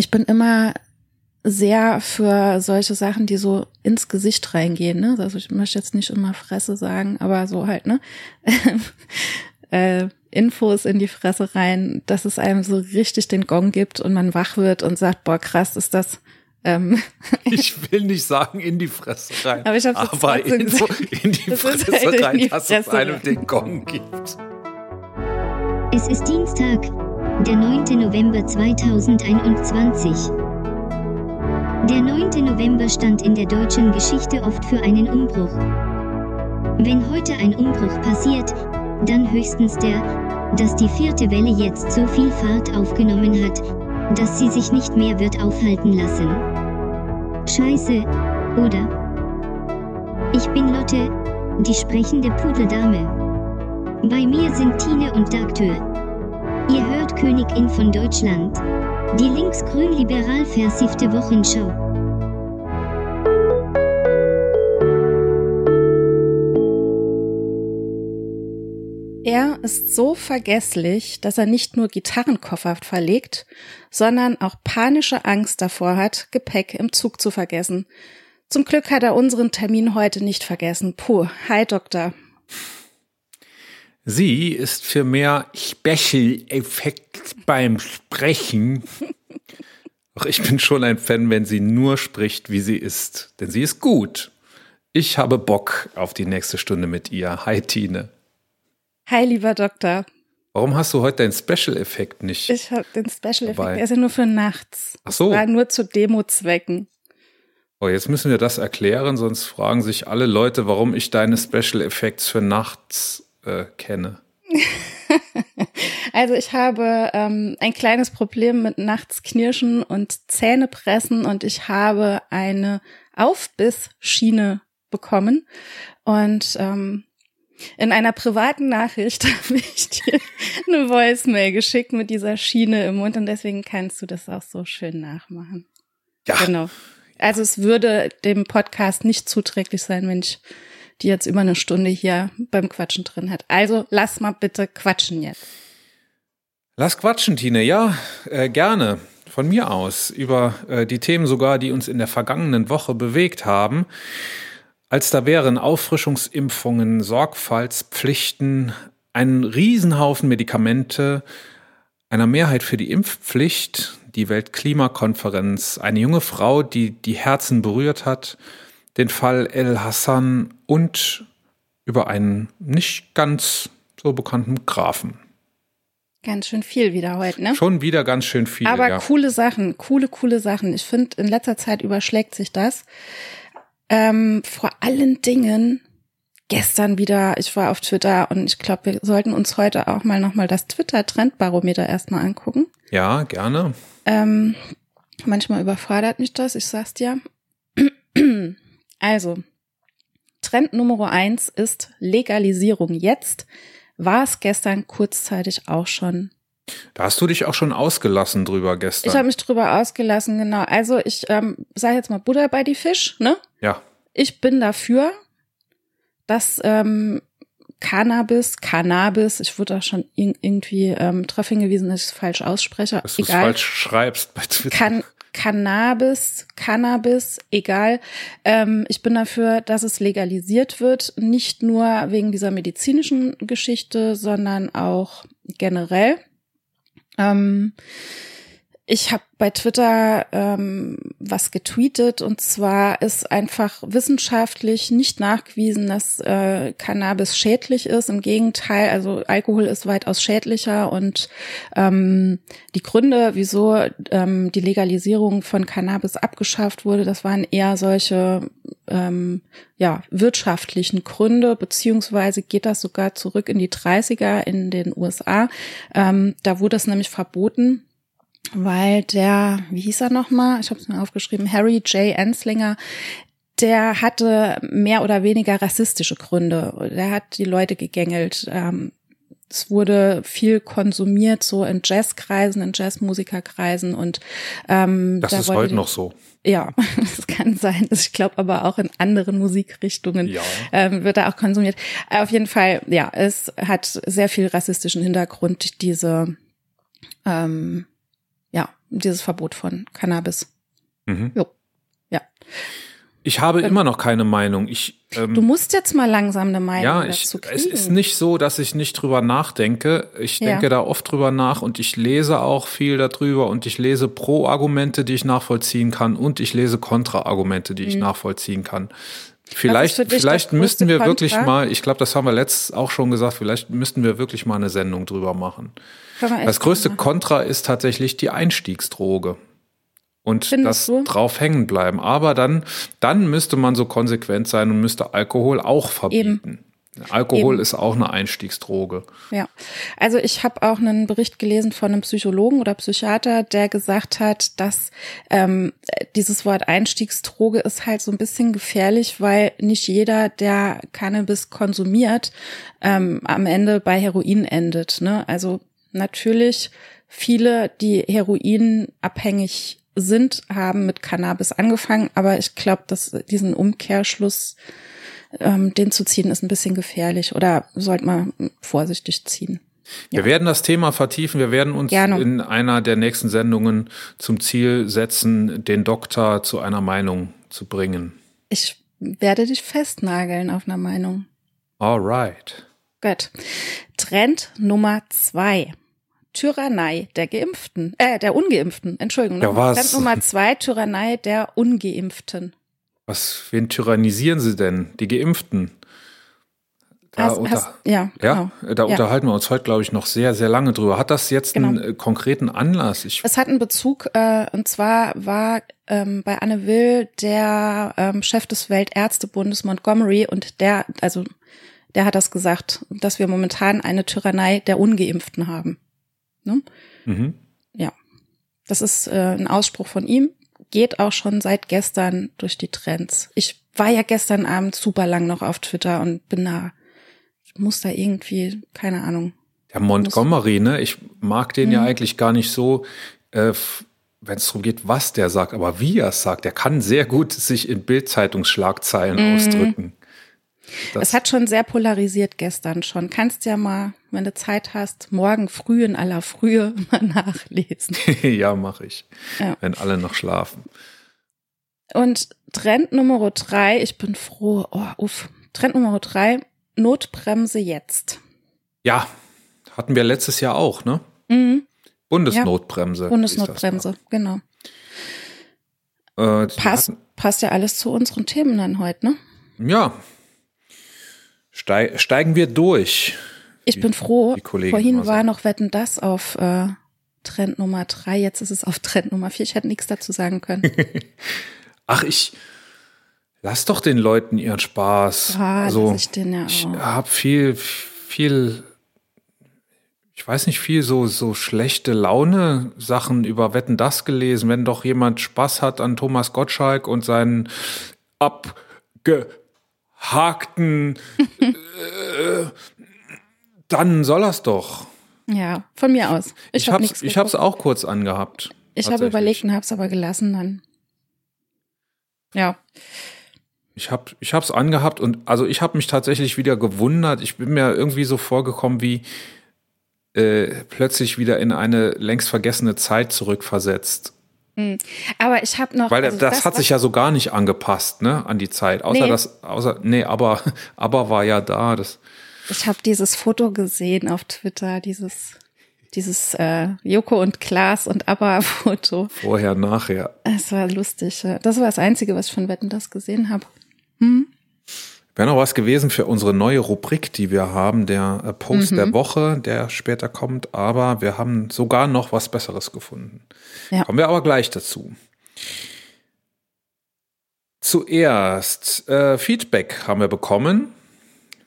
ich bin immer sehr für solche Sachen, die so ins Gesicht reingehen. Ne? Also ich möchte jetzt nicht immer Fresse sagen, aber so halt, ne? äh, Infos in die Fresse rein, dass es einem so richtig den Gong gibt und man wach wird und sagt, boah, krass, ist das. Ähm, ich will nicht sagen in die Fresse rein, aber, ich aber Info in die Fresse halt rein, die dass Fresse es einem rein. den Gong gibt. Es ist Dienstag, der 9. November 2021. Der 9. November stand in der deutschen Geschichte oft für einen Umbruch. Wenn heute ein Umbruch passiert, dann höchstens der, dass die vierte Welle jetzt so viel Fahrt aufgenommen hat, dass sie sich nicht mehr wird aufhalten lassen. Scheiße, oder? Ich bin Lotte, die sprechende Pudeldame. Bei mir sind Tine und Dagtür. Ihr hört Königin von Deutschland. Die linksgrün-liberal versiffte Wochenschau. Er ist so vergesslich, dass er nicht nur Gitarrenkoffer verlegt, sondern auch panische Angst davor hat, Gepäck im Zug zu vergessen. Zum Glück hat er unseren Termin heute nicht vergessen. Puh, hi Doktor. Sie ist für mehr Special-Effekt beim Sprechen. Doch ich bin schon ein Fan, wenn sie nur spricht, wie sie ist. Denn sie ist gut. Ich habe Bock auf die nächste Stunde mit ihr. Hi, Tine. Hi, lieber Doktor. Warum hast du heute deinen Special-Effekt nicht? Ich habe den Special-Effekt, der ist ja nur für nachts. Ach so. War nur zu Demo-Zwecken. Oh, jetzt müssen wir das erklären, sonst fragen sich alle Leute, warum ich deine Special Effects für nachts äh, kenne. also ich habe ähm, ein kleines Problem mit nachts knirschen und Zähne pressen und ich habe eine Aufbissschiene bekommen und ähm, in einer privaten Nachricht habe ich dir eine Voicemail geschickt mit dieser Schiene im Mund und deswegen kannst du das auch so schön nachmachen. Ja. Genau. Also es würde dem Podcast nicht zuträglich sein, wenn ich die jetzt über eine Stunde hier beim Quatschen drin hat. Also lass mal bitte quatschen jetzt. Lass quatschen, Tine. Ja, äh, gerne. Von mir aus. Über äh, die Themen sogar, die uns in der vergangenen Woche bewegt haben. Als da wären Auffrischungsimpfungen, Sorgfaltspflichten, ein Riesenhaufen Medikamente, einer Mehrheit für die Impfpflicht, die Weltklimakonferenz, eine junge Frau, die die Herzen berührt hat, den Fall El Hassan und über einen nicht ganz so bekannten Grafen. Ganz schön viel wieder heute, ne? Schon wieder ganz schön viel. Aber ja. coole Sachen, coole, coole Sachen. Ich finde, in letzter Zeit überschlägt sich das. Ähm, vor allen Dingen gestern wieder, ich war auf Twitter und ich glaube, wir sollten uns heute auch mal nochmal das Twitter-Trendbarometer erstmal angucken. Ja, gerne. Ähm, manchmal überfordert mich das, ich sag's dir. Also, Trend Nummer eins ist Legalisierung jetzt. War es gestern kurzzeitig auch schon da hast du dich auch schon ausgelassen drüber gestern. Ich habe mich drüber ausgelassen, genau. Also ich ähm, sage jetzt mal Butter bei die Fisch, ne? Ja. Ich bin dafür, dass ähm, Cannabis, Cannabis, ich wurde da schon irgendwie ähm, darauf hingewiesen, dass ich es falsch ausspreche. Dass du es falsch schreibst bei Twitter. Kann, Cannabis, Cannabis, egal. Ähm, ich bin dafür, dass es legalisiert wird, nicht nur wegen dieser medizinischen Geschichte, sondern auch generell. Ähm, ich habe bei Twitter ähm, was getweetet und zwar ist einfach wissenschaftlich nicht nachgewiesen, dass äh, Cannabis schädlich ist. Im Gegenteil, also Alkohol ist weitaus schädlicher und ähm, die Gründe, wieso ähm, die Legalisierung von Cannabis abgeschafft wurde, das waren eher solche ähm, ja wirtschaftlichen Gründe, beziehungsweise geht das sogar zurück in die 30er in den USA. Ähm, da wurde es nämlich verboten weil der, wie hieß er nochmal? Ich habe es mir aufgeschrieben, Harry J. Enslinger, der hatte mehr oder weniger rassistische Gründe. Der hat die Leute gegängelt. Ähm, es wurde viel konsumiert, so in Jazzkreisen, in Jazzmusikerkreisen und ähm, das da ist heute noch so. Ja, das kann sein. Ich glaube aber auch in anderen Musikrichtungen ja. ähm, wird da auch konsumiert. Auf jeden Fall, ja, es hat sehr viel rassistischen Hintergrund, diese ähm, dieses Verbot von Cannabis. Mhm. Jo. Ja. Ich habe immer noch keine Meinung. Ich, ähm, Du musst jetzt mal langsam eine Meinung ja, ich, dazu kriegen. es ist nicht so, dass ich nicht drüber nachdenke. Ich Ja. denke da oft drüber nach und ich lese auch viel darüber und ich lese Pro-Argumente, die ich nachvollziehen kann und ich lese Kontra-Argumente, die ich nachvollziehen kann. Vielleicht, dich vielleicht müssten wir größte wirklich Kontra? mal, ich glaube, das haben wir letztes auch schon gesagt, vielleicht müssten wir wirklich mal eine Sendung drüber machen. Das größte machen. Kontra ist tatsächlich die Einstiegsdroge. Und Findest das du? drauf hängen bleiben. Aber dann, dann müsste man so konsequent sein und müsste Alkohol auch verbieten. Alkohol Eben. ist auch eine Einstiegsdroge. Ja, also ich habe auch einen Bericht gelesen von einem Psychologen oder Psychiater, der gesagt hat, dass ähm, dieses Wort Einstiegsdroge ist halt so ein bisschen gefährlich, weil nicht jeder, der Cannabis konsumiert, ähm, am Ende bei Heroin endet. Ne? Also natürlich viele, die heroinabhängig sind, haben mit Cannabis angefangen, aber ich glaube, dass diesen Umkehrschluss ähm, den zu ziehen ist ein bisschen gefährlich oder sollte man vorsichtig ziehen. Wir werden das Thema vertiefen. Wir werden uns Gerne. in einer der nächsten Sendungen zum Ziel setzen, den Doktor zu einer Meinung zu bringen. Ich werde dich festnageln auf einer Meinung. Alright. Gut. Trend Nummer zwei. Tyrannei der Geimpften, äh, der Ungeimpften, Entschuldigung. Ja, was? Trend Nummer zwei, Tyrannei der Ungeimpften. Was, wen tyrannisieren Sie denn? Die Geimpften. Da Hast, unter- hast, ja, Ja, genau. da Ja. unterhalten wir uns heute, glaube ich, noch sehr, sehr lange drüber. Hat das jetzt einen Genau. äh, konkreten Anlass? Ich, Es hat einen Bezug, äh, und zwar war ähm, bei Anne Will der ähm, Chef des Weltärztebundes Montgomery und der, also der hat das gesagt, dass wir momentan eine Tyrannei der Ungeimpften haben. Ne? mhm. Ja, das ist äh, ein Ausspruch von ihm, geht auch schon seit gestern durch die Trends. Ich war ja gestern Abend super lang noch auf Twitter und bin da, ich muss da irgendwie, keine Ahnung. Ja, Montgomery, ne? Ich mag den Mhm. ja eigentlich gar nicht so, äh, wenn es darum geht, was der sagt, aber wie er es sagt. Der kann sehr gut sich in Bildzeitungsschlagzeilen ausdrücken. Das. Es hat schon sehr polarisiert gestern schon. Kannst ja mal, wenn du Zeit hast, morgen früh in aller Frühe mal nachlesen. ja, mache ich. Ja. Wenn alle noch schlafen. Und Trend Nummer drei, ich bin froh, oh, uff. Trend Nummer drei, Notbremse jetzt. Ja, hatten wir letztes Jahr auch, ne? Mhm. Bundesnotbremse. Bundesnotbremse, genau. Äh, Passt, passt ja alles zu unseren Themen dann heute, ne? Ja. Stei steigen wir durch. Ich Wie bin froh. Vorhin war noch Wetten das auf äh, Trend Nummer drei, jetzt ist es auf Trend Nummer vier. Ich hätte nichts dazu sagen können. Ach, ich lass doch den Leuten ihren Spaß. Ah, also, ich den ja ich habe viel, viel, ich weiß nicht, viel so, so schlechte Laune Sachen über Wetten das gelesen. Wenn doch jemand Spaß hat an Thomas Gottschalk und seinen abgehakten, äh, dann soll er's doch. Ja, von mir aus. Ich, Ich, hab hab's, ich auch kurz angehabt. Ich habe überlegt und habe es aber gelassen dann. Ja, Ich habe ich hab's angehabt und also ich habe mich tatsächlich wieder gewundert. Ich bin mir irgendwie so vorgekommen wie äh, plötzlich wieder in eine längst vergessene Zeit zurückversetzt. Aber ich habe noch. Weil also das, hat was- sich ja so gar nicht angepasst, ne, an die Zeit. Außer Nee. das, außer, nee, aber, aber war ja da. Das, Ich habe dieses Foto gesehen auf Twitter, dieses dieses äh, Joko und Klaas und ABBA Foto. vorher, nachher. Es war lustig. Das war das Einzige, was ich von Wetten das gesehen habe. Wäre noch was gewesen für unsere neue Rubrik, die wir haben, der äh, Post Mhm. der Woche, der später kommt, aber wir haben sogar noch was Besseres gefunden. Ja. Kommen wir aber gleich dazu. Zuerst äh, Feedback haben wir bekommen.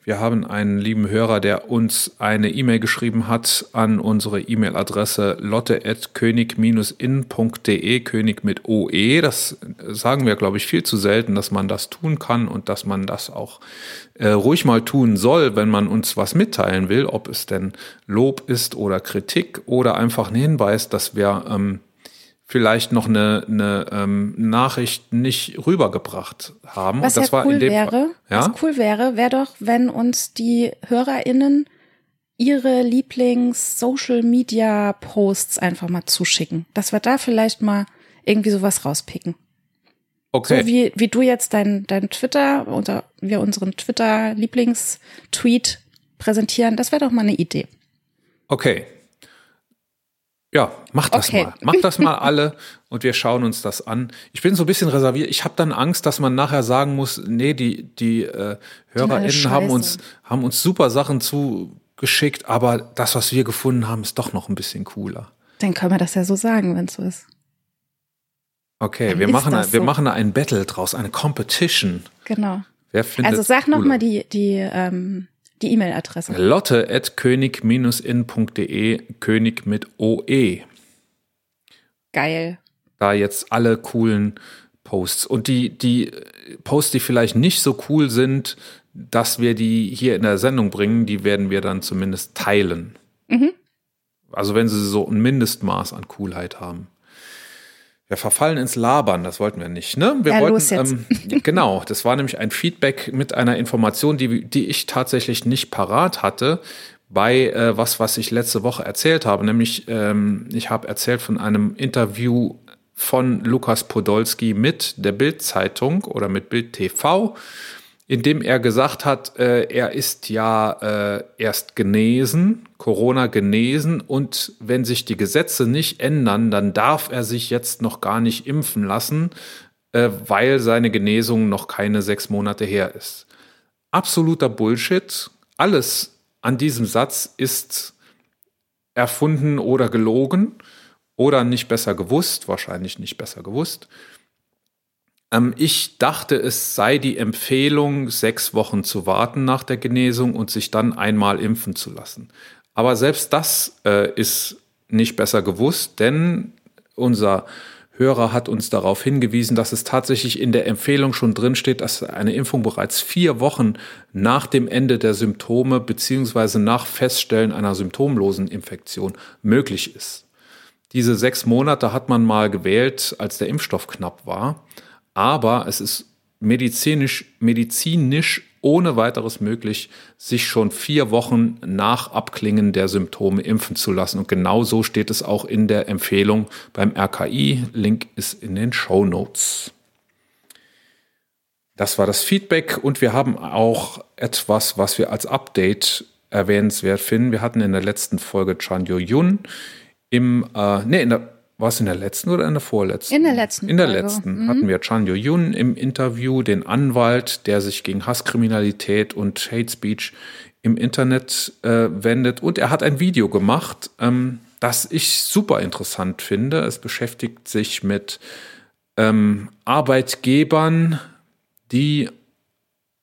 Wir haben einen lieben Hörer, der uns eine E-Mail geschrieben hat an unsere E-Mail-Adresse lotte.könig-in.de, König mit OE. Das sagen wir, glaube ich, viel zu selten, dass man das tun kann und dass man das auch äh, ruhig mal tun soll, wenn man uns was mitteilen will, ob es denn Lob ist oder Kritik oder einfach ein Hinweis, dass wir ähm, vielleicht noch eine, eine ähm, Nachricht nicht rübergebracht haben. Was und das ja war cool in dem wäre, Fall, ja? was cool wäre, wäre doch, wenn uns die HörerInnen ihre Lieblings-Social-Media-Posts einfach mal zuschicken. Dass wir da vielleicht mal irgendwie sowas rauspicken. Okay. So wie, wie du jetzt dein, dein Twitter oder wir unseren Twitter-Lieblingstweet präsentieren, das wäre doch mal eine Idee. Okay. Ja, mach das Okay. mal. Mach das mal alle und wir schauen uns das an. Ich bin so ein bisschen reserviert. Ich habe dann Angst, dass man nachher sagen muss, nee, die, die äh, HörerInnen haben uns, haben uns super Sachen zugeschickt, aber das, was wir gefunden haben, ist doch noch ein bisschen cooler. Dann können wir das ja so sagen, wenn es so ist. Okay, Dann wir machen, das wir so. machen da ein Battle draus, eine Competition. Genau. Wer findet Also sag noch cooler? mal die, die, ähm, die E-Mail-Adresse. Lotte at könig-in.de, König mit OE. Geil. da jetzt alle coolen Posts. Und die, die Posts, die vielleicht nicht so cool sind, dass wir die hier in der Sendung bringen, die werden wir dann zumindest teilen. Mhm. Also wenn sie so ein Mindestmaß an Coolheit haben. Wir verfallen ins Labern, das wollten wir nicht, ne? Wir Ja, wollten. Ähm, genau, das war nämlich ein Feedback mit einer Information, die, die ich tatsächlich nicht parat hatte bei äh, was, was ich letzte Woche erzählt habe. Nämlich, ähm, ich habe erzählt von einem Interview von Lukas Podolski mit der Bild-Zeitung oder mit Bild TV, in dem er gesagt hat, äh, er ist ja äh, erst genesen, Corona genesen und wenn sich die Gesetze nicht ändern, dann darf er sich jetzt noch gar nicht impfen lassen, äh, weil seine Genesung noch keine sechs Monate her ist. Absoluter Bullshit. Alles an diesem Satz ist erfunden oder gelogen oder nicht besser gewusst, wahrscheinlich nicht besser gewusst. Ähm, ich dachte, es sei die Empfehlung, sechs Wochen zu warten nach der Genesung und sich dann einmal impfen zu lassen. Aber selbst das äh, ist nicht besser gewusst, denn unser Hörer hat uns darauf hingewiesen, dass es tatsächlich in der Empfehlung schon drin steht, dass eine Impfung bereits vier Wochen nach dem Ende der Symptome beziehungsweise nach Feststellen einer symptomlosen Infektion möglich ist. Diese sechs Monate hat man mal gewählt, als der Impfstoff knapp war. Aber es ist medizinisch, medizinisch ohne weiteres möglich, sich schon vier Wochen nach Abklingen der Symptome impfen zu lassen. Und genau so steht es auch in der Empfehlung beim RKI. Link ist in den Show Notes. Das war das Feedback und wir haben auch etwas, was wir als Update erwähnenswert finden. Wir hatten in der letzten Folge Chan Yo Yun im, äh, nee, in der, war es in der letzten oder in der vorletzten? In der letzten In der Folge. letzten hatten wir Chan Yo Yun im Interview, den Anwalt, der sich gegen Hasskriminalität und Hate Speech im Internet äh, wendet. Und er hat ein Video gemacht, ähm, das ich super interessant finde. Es beschäftigt sich mit ähm, Arbeitgebern, die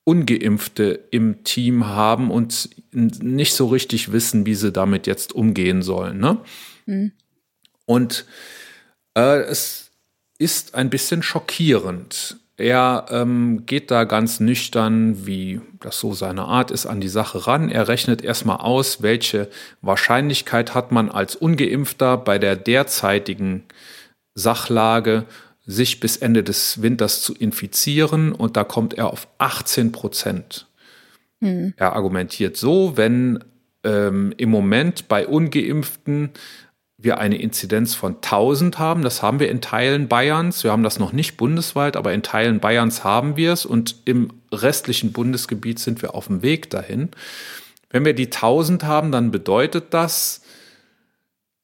Ungeimpfte im Team haben und nicht so richtig wissen, wie sie damit jetzt umgehen sollen. Ne? Und äh, es ist ein bisschen schockierend. Er ähm, geht da ganz nüchtern, wie das so seine Art ist, an die Sache ran. Er rechnet erstmal aus, welche Wahrscheinlichkeit hat man als ungeimpfter bei der derzeitigen Sachlage, sich bis Ende des Winters zu infizieren. Und da kommt er auf 18 Prozent. Er argumentiert so, wenn ähm, im Moment bei ungeimpften wir eine Inzidenz von 1000 haben, das haben wir in Teilen Bayerns, wir haben das noch nicht bundesweit, aber in Teilen Bayerns haben wir es und im restlichen Bundesgebiet sind wir auf dem Weg dahin. Wenn wir die 1000 haben, dann bedeutet das,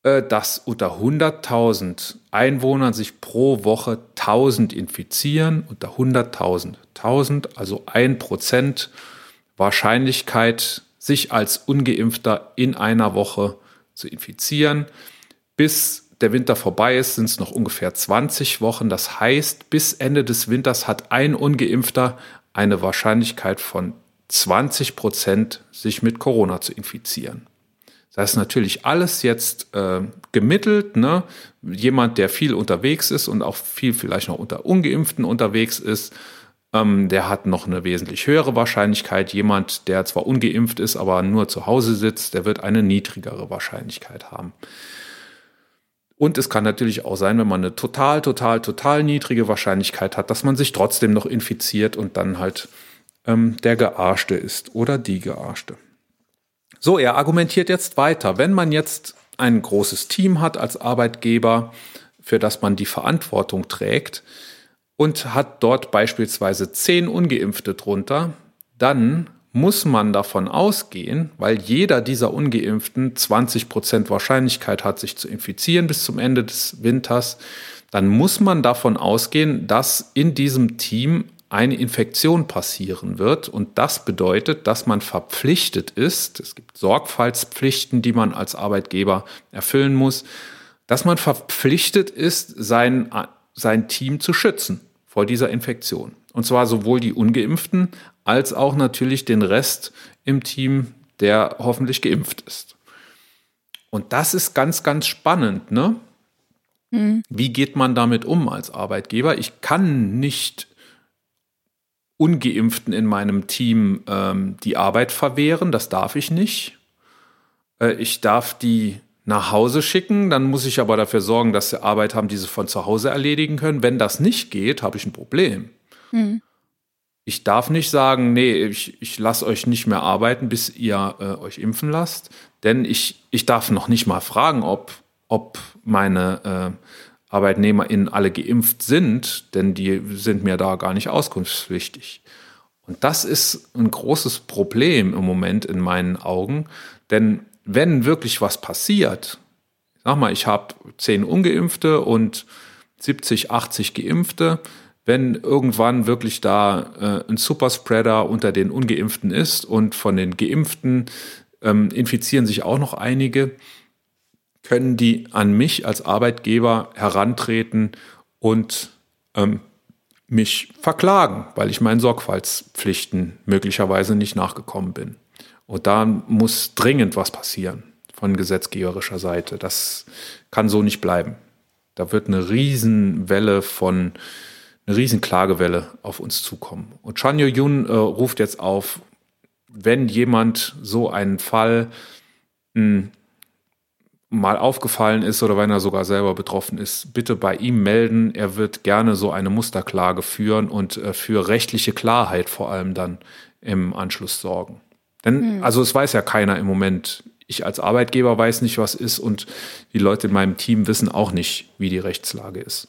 äh, dass unter 100.000 Einwohnern sich pro Woche 1000 infizieren, unter 100.000. 1000, also ein Prozent Wahrscheinlichkeit, sich als ungeimpfter in einer Woche zu infizieren. Bis der Winter vorbei ist, sind es noch ungefähr 20 Wochen. Das heißt, bis Ende des Winters hat ein ungeimpfter eine Wahrscheinlichkeit von 20 Prozent, sich mit Corona zu infizieren. Das ist natürlich alles jetzt äh, gemittelt. Ne? Jemand, der viel unterwegs ist und auch viel vielleicht noch unter Ungeimpften unterwegs ist, ähm, der hat noch eine wesentlich höhere Wahrscheinlichkeit. Jemand, der zwar ungeimpft ist, aber nur zu Hause sitzt, der wird eine niedrigere Wahrscheinlichkeit haben. Und es kann natürlich auch sein, wenn man eine total, total, total niedrige Wahrscheinlichkeit hat, dass man sich trotzdem noch infiziert und dann halt ähm, der Gearschte ist oder die Gearschte. So, er argumentiert jetzt weiter. Wenn man jetzt ein großes Team hat als Arbeitgeber, für das man die Verantwortung trägt und hat dort beispielsweise zehn Ungeimpfte drunter, dann muss man davon ausgehen, weil jeder dieser Ungeimpften 20 Prozent Wahrscheinlichkeit hat, sich zu infizieren bis zum Ende des Winters, dann muss man davon ausgehen, dass in diesem Team eine Infektion passieren wird. Und das bedeutet, dass man verpflichtet ist, es gibt Sorgfaltspflichten, die man als Arbeitgeber erfüllen muss, dass man verpflichtet ist, sein, sein Team zu schützen vor dieser Infektion. Und zwar sowohl die ungeimpften als auch natürlich den Rest im Team, der hoffentlich geimpft ist. Und das ist ganz, ganz spannend, ne? Mhm. Wie geht man damit um als Arbeitgeber? Ich kann nicht Ungeimpften in meinem Team ähm, die Arbeit verwehren, das darf ich nicht. Äh, ich darf die nach Hause schicken, dann muss ich aber dafür sorgen, dass sie Arbeit haben, die sie von zu Hause erledigen können. Wenn das nicht geht, habe ich ein Problem. Mhm. Ich darf nicht sagen, nee, ich, ich lasse euch nicht mehr arbeiten, bis ihr äh, euch impfen lasst. Denn ich, ich darf noch nicht mal fragen, ob, ob meine äh, ArbeitnehmerInnen alle geimpft sind, denn die sind mir da gar nicht auskunftspflichtig. Und das ist ein großes Problem im Moment in meinen Augen, denn wenn wirklich was passiert, sag mal, ich habe zehn Ungeimpfte und 70, 80 Geimpfte, wenn irgendwann wirklich da äh, ein Superspreader unter den Ungeimpften ist und von den Geimpften ähm, infizieren sich auch noch einige, können die an mich als Arbeitgeber herantreten und ähm, mich verklagen, weil ich meinen Sorgfaltspflichten möglicherweise nicht nachgekommen bin. Und da muss dringend was passieren von gesetzgeberischer Seite. Das kann so nicht bleiben. Da wird eine Riesenwelle von, eine Riesenklagewelle auf uns zukommen. Und Chan Yo-Yun äh, ruft jetzt auf, wenn jemand so einen Fall mh, hm, mal aufgefallen ist oder wenn er sogar selber betroffen ist, bitte bei ihm melden. Er wird gerne so eine Musterklage führen und äh, für rechtliche Klarheit vor allem dann im Anschluss sorgen. Denn, mhm. also es weiß ja keiner im Moment. Ich als Arbeitgeber weiß nicht, was ist und die Leute in meinem Team wissen auch nicht, wie die Rechtslage ist.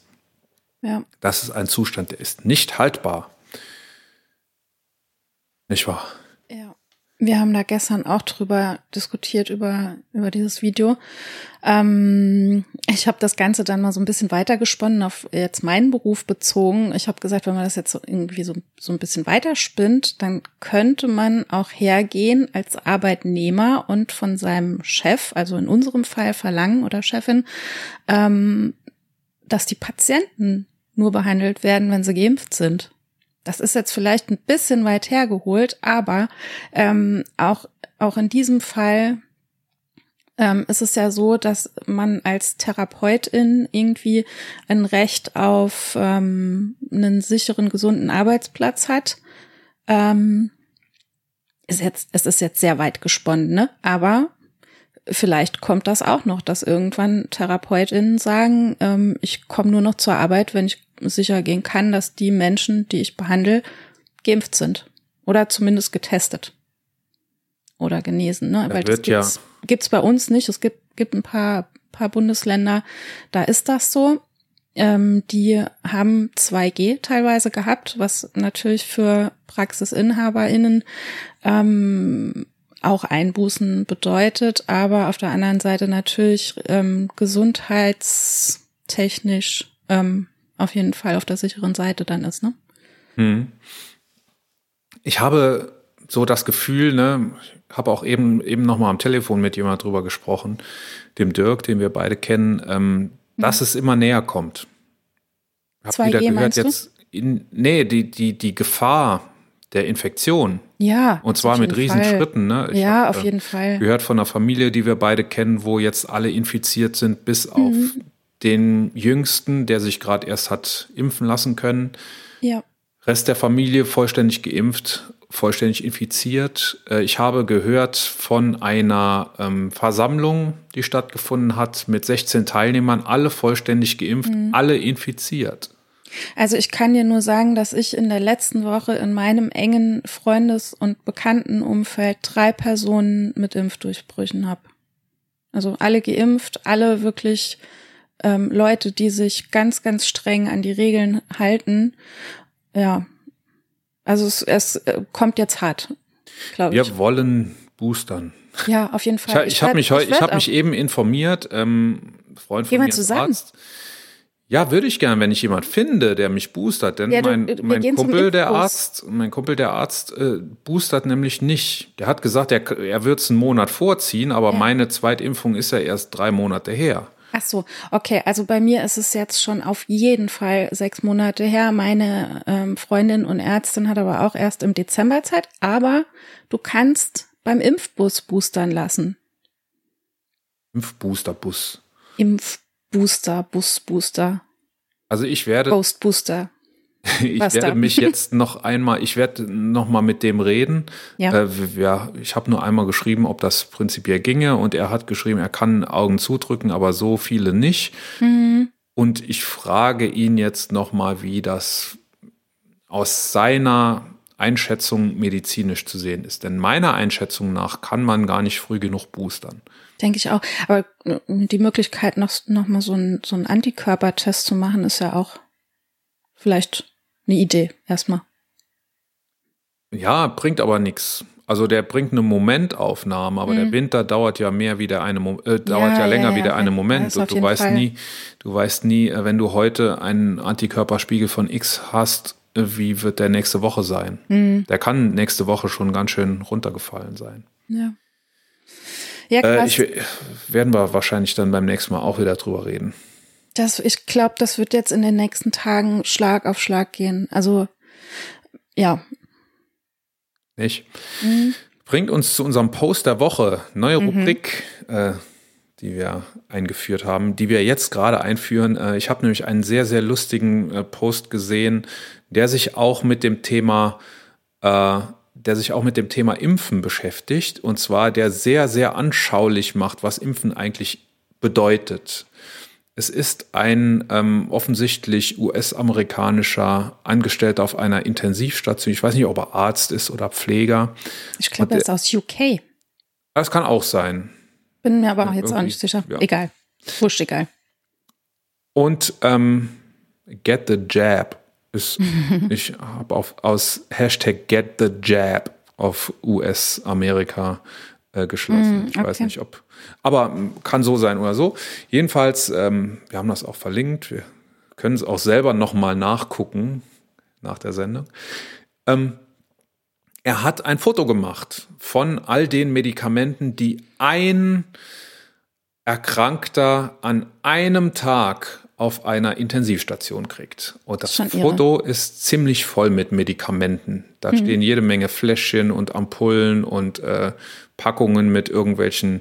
Ja. Das ist ein Zustand, der ist nicht haltbar. Nicht wahr? Wir haben da gestern auch drüber diskutiert, über, über dieses Video. Ähm, ich habe das Ganze dann mal so ein bisschen weitergesponnen, auf jetzt meinen Beruf bezogen. Ich habe gesagt, wenn man das jetzt so irgendwie so, so ein bisschen weiterspinnt, dann könnte man auch hergehen als Arbeitnehmer und von seinem Chef, also in unserem Fall verlangen oder Chefin, ähm, dass die Patienten nur behandelt werden, wenn sie geimpft sind. Das ist jetzt vielleicht ein bisschen weit hergeholt, aber ähm, auch, auch in diesem Fall ähm, ist es ja so, dass man als Therapeutin irgendwie ein Recht auf ähm, einen sicheren, gesunden Arbeitsplatz hat. Ähm, ist jetzt, es ist jetzt sehr weit gesponnen, ne? Aber vielleicht kommt das auch noch, dass irgendwann TherapeutInnen sagen, ähm, ich komme nur noch zur Arbeit, wenn ich sicher gehen kann, dass die Menschen, die ich behandle, geimpft sind. Oder zumindest getestet. Oder genesen, ne? Das Weil das gibt's, ja. gibt's bei uns nicht. Es gibt, gibt ein paar, paar Bundesländer, da ist das so. Ähm, die haben 2G teilweise gehabt, was natürlich für PraxisinhaberInnen ähm, auch Einbußen bedeutet, aber auf der anderen Seite natürlich ähm, gesundheitstechnisch ähm, auf jeden Fall auf der sicheren Seite dann ist, ne? Hm. Ich habe so das Gefühl, ne, habe auch eben eben noch mal am Telefon mit jemand drüber gesprochen, dem Dirk, den wir beide kennen, ähm, hm. dass es immer näher kommt. Hab 2G wieder gehört jetzt in, nee, die die die Gefahr der Infektion. Ja. Und zwar mit Riesenschritten. Ne? Ich ja, hab, auf jeden Fall. Gehört von einer Familie, die wir beide kennen, wo jetzt alle infiziert sind, bis mhm. auf den Jüngsten, der sich gerade erst hat impfen lassen können. Ja. Rest der Familie vollständig geimpft, vollständig infiziert. Äh, ich habe gehört von einer ähm, Versammlung, die stattgefunden hat, mit 16 Teilnehmern, alle vollständig geimpft, mhm. alle infiziert. Also ich kann dir nur sagen, dass ich in der letzten Woche in meinem engen Freundes- und Bekanntenumfeld drei Personen mit Impfdurchbrüchen habe. Also alle geimpft, alle wirklich ähm, Leute, die sich ganz, ganz streng an die Regeln halten. Ja, also es, es äh, kommt jetzt hart, glaube ich. Wir wollen boostern. Ja, auf jeden Fall. Ich, ich, ich habe mich, ich, ich hab mich eben informiert. Ähm, Freund von Jemand mir zusammen? Arzt. Ja, würde ich gern, wenn ich jemand finde, der mich boostert. Denn ja, du, mein, mein Kumpel, der Arzt, mein Kumpel, der Arzt, äh, boostert nämlich nicht. Der hat gesagt, er, er wird es einen Monat vorziehen, aber ja. meine Zweitimpfung ist ja erst drei Monate her. Ach so, okay. Also bei mir ist es jetzt schon auf jeden Fall sechs Monate her. Meine ähm, Freundin und Ärztin hat aber auch erst im Dezember Zeit. Aber du kannst beim Impfbus boostern lassen. Impfbooster-Bus. Impfbooster, Bus-Booster. Also ich werde. Post-Booster. ich Was werde da? mich jetzt noch einmal, ich werde noch mal mit dem reden. Ja. Äh, ja ich habe nur einmal geschrieben, ob das prinzipiell ginge und er hat geschrieben, er kann Augen zudrücken, aber so viele nicht. Mhm. Und ich frage ihn jetzt noch mal, wie das aus seiner Einschätzung medizinisch zu sehen ist. Denn meiner Einschätzung nach kann man gar nicht früh genug boostern. Denke ich auch. Aber die Möglichkeit, noch, noch mal so einen so einen Antikörpertest zu machen, ist ja auch vielleicht eine Idee erstmal. Ja, bringt aber nichts. Also der bringt eine Momentaufnahme, aber mhm. der Winter dauert ja mehr wie der eine äh, dauert ja, ja länger ja, wie der eine Moment. Und du weißt Fall. nie, du weißt nie, äh, wenn du heute einen Antikörperspiegel von X hast, äh, wie wird der nächste Woche sein? Mhm. Der kann nächste Woche schon ganz schön runtergefallen sein. Ja. Ja, krass. Äh, ich, werden wir wahrscheinlich dann beim nächsten Mal auch wieder drüber reden. Das, ich glaube, das wird jetzt in den nächsten Tagen Schlag auf Schlag gehen. Also, ja. Nicht? Mhm. Bringt uns zu unserem Post der Woche. Neue mhm. Rubrik, äh, die wir eingeführt haben, die wir jetzt gerade einführen. Äh, ich habe nämlich einen sehr, sehr lustigen äh, Post gesehen, der sich auch mit dem Thema äh, der sich auch mit dem Thema Impfen beschäftigt und zwar der sehr, sehr anschaulich macht, was Impfen eigentlich bedeutet. Es ist ein ähm, offensichtlich US-amerikanischer Angestellter auf einer Intensivstation. Ich weiß nicht, ob er Arzt ist oder Pfleger. Ich glaube, er ist aus UK. Das kann auch sein. Bin mir aber ja, jetzt auch nicht sicher. Ja. Egal. Wurscht egal. Und ähm, Get the Jab ist, ich habe aus Hashtag Get the Jab auf US-Amerika äh, geschlossen. Mm, ich weiß nicht, ob. Aber kann so sein oder so. Jedenfalls, ähm, wir haben das auch verlinkt. Wir können es auch selber nochmal nachgucken nach der Sendung. Ähm, er hat ein Foto gemacht von all den Medikamenten, die ein Erkrankter an einem Tag auf einer Intensivstation kriegt. Und das Foto ist ziemlich voll mit Medikamenten. Da mhm. stehen jede Menge Fläschchen und Ampullen und äh, Packungen mit irgendwelchen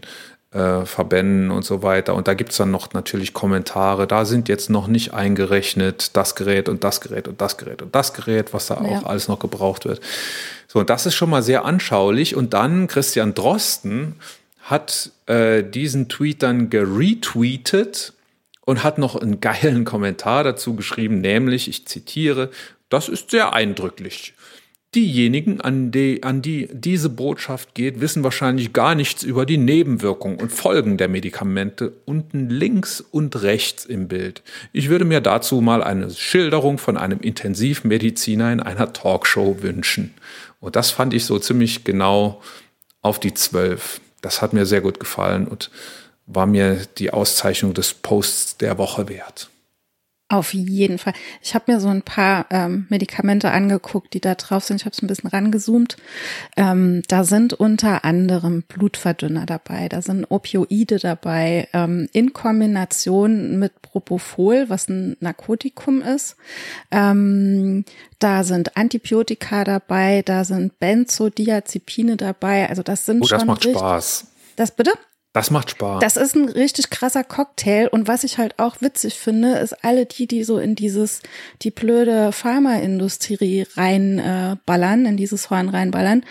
äh, Verbänden und so weiter. Und da gibt es dann noch natürlich Kommentare. Da sind jetzt noch nicht eingerechnet das Gerät und das Gerät und das Gerät und das Gerät, was da ja. auch alles noch gebraucht wird. So, und das ist schon mal sehr anschaulich. Und dann Christian Drosten hat äh, diesen Tweet dann geretweetet und hat noch einen geilen Kommentar dazu geschrieben, nämlich, ich zitiere, das ist sehr eindrücklich. Diejenigen, an die, an die diese Botschaft geht, wissen wahrscheinlich gar nichts über die Nebenwirkungen und Folgen der Medikamente unten links und rechts im Bild. Ich würde mir dazu mal eine Schilderung von einem Intensivmediziner in einer Talkshow wünschen. Und das fand ich so ziemlich genau auf die zwölf. Das hat mir sehr gut gefallen und war mir die Auszeichnung des Posts der Woche wert. Auf jeden Fall. Ich habe mir so ein paar ähm, Medikamente angeguckt, die da drauf sind. Ich habe es ein bisschen rangezoomt. Ähm, da sind unter anderem Blutverdünner dabei, da sind Opioide dabei, ähm, in Kombination mit Propofol, was ein Narkotikum ist. Ähm, da sind Antibiotika dabei, da sind Benzodiazepine dabei. Also das sind oh, das schon macht Spaß. Das bitte? Das macht Spaß. Das ist ein richtig krasser Cocktail. Und was ich halt auch witzig finde, ist alle die, die so in dieses, die blöde Pharmaindustrie reinballern, äh, in dieses Horn reinballern,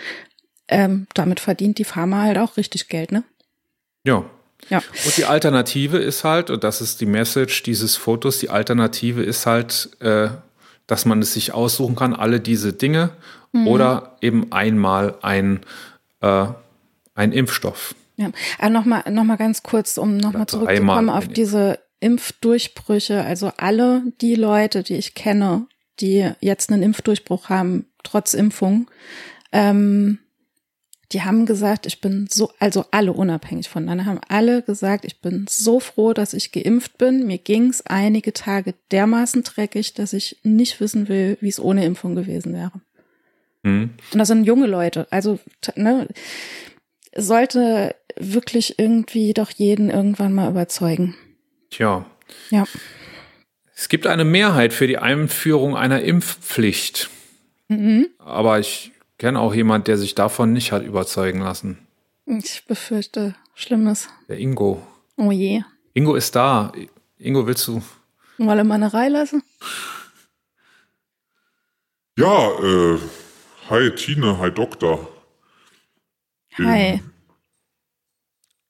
ähm, damit verdient die Pharma halt auch richtig Geld, ne? Ja. Ja. Und die Alternative ist halt, und das ist die Message dieses Fotos, die Alternative ist halt, äh, dass man es sich aussuchen kann, alle diese Dinge oder eben einmal ein, äh, ein Impfstoff. Ja, aber nochmal noch mal ganz kurz, um nochmal zurückzukommen auf diese Impfdurchbrüche. Also alle die Leute, die ich kenne, die jetzt einen Impfdurchbruch haben, trotz Impfung, ähm, die haben gesagt, ich bin so, also alle unabhängig voneinander, haben alle gesagt, ich bin so froh, dass ich geimpft bin. Mir ging's einige Tage dermaßen dreckig, dass ich nicht wissen will, wie es ohne Impfung gewesen wäre. Hm. Und das sind junge Leute. Also, ne, sollte wirklich irgendwie doch jeden irgendwann mal überzeugen. Tja, Ja. es gibt eine Mehrheit für die Einführung einer Impfpflicht. Mhm. Aber ich kenne auch jemand, der sich davon nicht hat überzeugen lassen. Ich befürchte Schlimmes. Der Ingo. Oh je. Ingo ist da. Ingo, willst du? Wolle man eine Reihe lassen? Ja, äh, hi Tine, hi Doktor. Hi.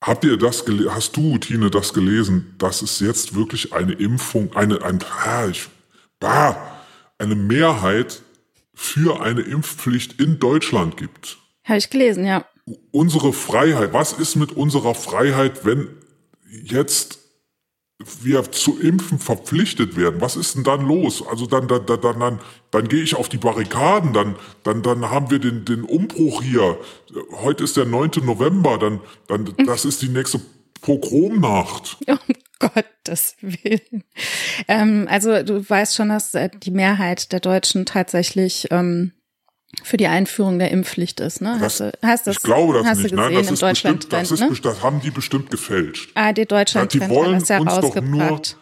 Habt ihr das hast du, Tine, das gelesen, dass es jetzt wirklich eine Impfung, eine, ein, eine Mehrheit für eine Impfpflicht in Deutschland gibt? Habe ich gelesen, ja. Unsere Freiheit, was ist mit unserer Freiheit, wenn jetzt wir zu impfen verpflichtet werden, was ist denn dann los? Also dann, dann, dann, dann, dann, dann gehe ich auf die Barrikaden, dann, dann, dann haben wir den, den Umbruch hier. Heute ist der 9. November, dann, dann, das ist die nächste Pogromnacht. Um Gottes Willen. Ähm, also du weißt schon, dass äh, die Mehrheit der Deutschen tatsächlich ähm, für die Einführung der Impfpflicht ist. Ne? Das, hast du, hast das, ich glaube das hast nicht. Du Nein, gesehen das im ist bestimmt, Deutschland das, ist, ne? das haben die bestimmt gefälscht. ARD Deutschland Ja, die wollen das ja uns doch rausgebracht.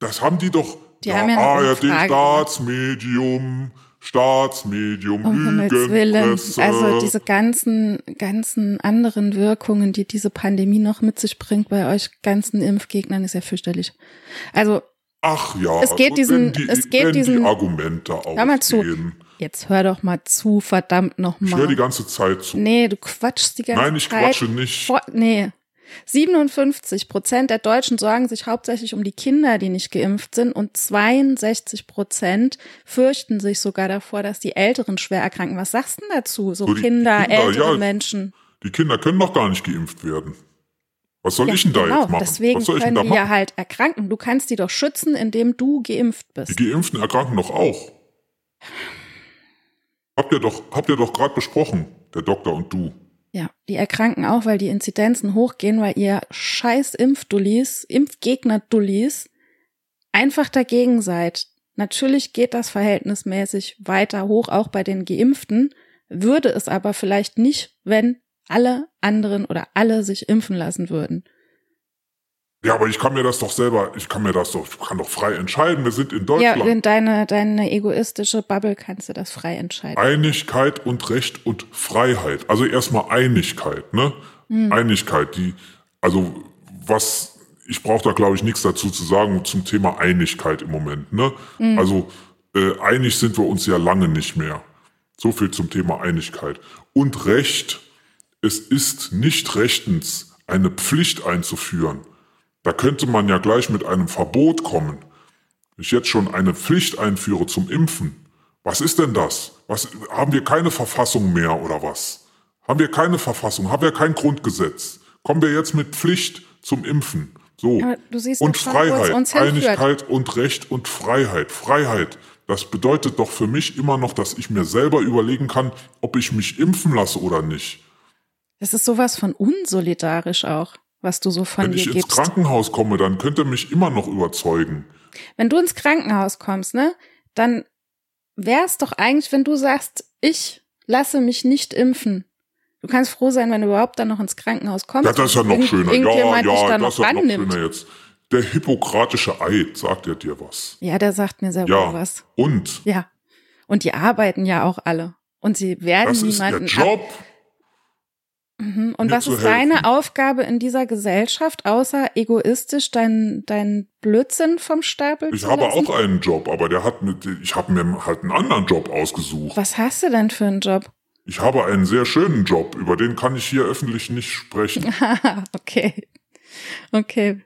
Das haben die doch. Die haben ja ARD Umfrage gemacht. Staatsmedium, Staatsmedium, Um. Lügenpresse. Also diese ganzen, ganzen anderen Wirkungen, die diese Pandemie noch mit sich bringt bei euch ganzen Impfgegnern, ist ja fürchterlich. Also Ach ja, Es geht also diesen- die, es geht diesen- die Argumente Hör mal zu. Jetzt hör doch mal zu, verdammt Ich höre nochmal. die ganze Zeit zu. Nee, du quatschst die ganze Zeit. Nein, ich quatsche nicht. Vor, nee. 57 Prozent der Deutschen sorgen sich hauptsächlich um die Kinder, die nicht geimpft sind, und 62 Prozent fürchten sich sogar davor, dass die Älteren schwer erkranken. Was sagst du denn dazu? So, So, die- Kinder, die Kinder, ältere ja. Menschen. Die Kinder können doch gar nicht geimpft werden. Was soll ich denn da genau, jetzt machen? deswegen können die ja halt erkranken. Du kannst die doch schützen, indem du geimpft Die bist. Geimpften erkranken doch auch. Habt ihr doch, habt ihr doch gerade besprochen, der Doktor und du. Ja, die erkranken auch, weil die Inzidenzen hochgehen, weil ihr scheiß Impfdullis, Impfgegner-Dullis einfach dagegen seid. Natürlich geht das verhältnismäßig weiter hoch, auch bei den Geimpften, würde es aber vielleicht nicht, wenn alle anderen oder alle sich impfen lassen würden. Ja, aber ich kann mir das doch selber, ich kann mir das doch, ich kann doch frei entscheiden. Wir sind in Ja, Deutschland. in deine, deine egoistische Bubble kannst du das frei entscheiden. Einigkeit und Recht und Freiheit. Also erstmal Einigkeit, ne? Hm. Einigkeit, die, also was, ich brauche da glaube ich nichts dazu zu sagen zum Thema Einigkeit im Moment, ne? Hm. Also äh, einig sind wir uns ja lange nicht mehr. So viel zum Thema Einigkeit. Und Recht, es ist nicht rechtens, eine Pflicht einzuführen. Da könnte man ja gleich mit einem Verbot kommen. Wenn ich jetzt schon eine Pflicht einführe zum Impfen, was ist denn das? Was, haben wir keine Verfassung mehr oder was? Haben wir keine Verfassung? Haben wir kein Grundgesetz? Kommen wir jetzt mit Pflicht zum Impfen? So. Siehst und Freiheit, uns. Einigkeit und Recht und Freiheit. Freiheit. Das bedeutet doch für mich immer noch, dass ich mir selber überlegen kann, ob ich mich impfen lasse oder nicht. Das ist sowas von unsolidarisch auch, was du so von Wenn dir ich ins gibst. Krankenhaus komme, dann könnt ihr mich immer noch überzeugen. Wenn du ins Krankenhaus kommst, ne, dann wär's doch eigentlich, wenn du sagst, ich lasse mich nicht impfen. Du kannst froh sein, wenn du überhaupt dann noch ins Krankenhaus kommst. Ja, das ist ja noch schöner. Ja, ja, da das ist noch ja noch schöner jetzt. Der hippokratische Eid, sagt er dir was? Ja, der sagt mir sehr wohl Ja. was. Und Ja. Und die arbeiten ja auch alle. Und sie werden das ist der niemanden Job. Ab mhm. Und was ist deine. Aufgabe in dieser Gesellschaft, außer egoistisch deinen dein Blödsinn vom Stapel Ich zu habe lassen? auch einen Job, aber der hat mit, ich habe mir halt einen anderen Job ausgesucht. Was hast du denn für einen Job? Ich habe einen sehr schönen Job, über den kann ich hier öffentlich nicht sprechen. okay. Okay.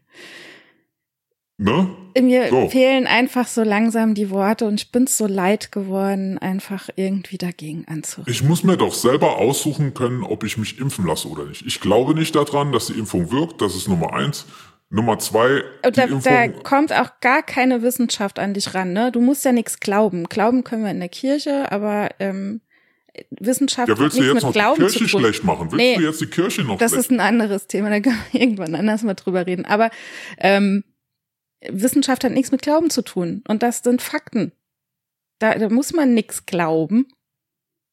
Ne? Mir So. fehlen einfach so langsam die Worte und ich bin so leid geworden, einfach irgendwie dagegen anzureden. Ich muss mir doch selber aussuchen können, ob ich mich impfen lasse oder nicht. Ich glaube nicht daran, dass die Impfung wirkt. Das ist Nummer eins. Nummer zwei, da, da kommt auch gar keine Wissenschaft an dich ran, ne? Du musst ja nichts glauben. Glauben können wir in der Kirche, aber ähm, Wissenschaft Ja, willst du jetzt noch Glauben die Kirche schlecht machen? Willst Nee. du jetzt die Kirche noch Das schlecht ist ein anderes Thema, da können wir irgendwann anders mal drüber reden. Aber ähm, Wissenschaft hat nichts mit Glauben zu tun. Und das sind Fakten. Da, da muss man nichts glauben.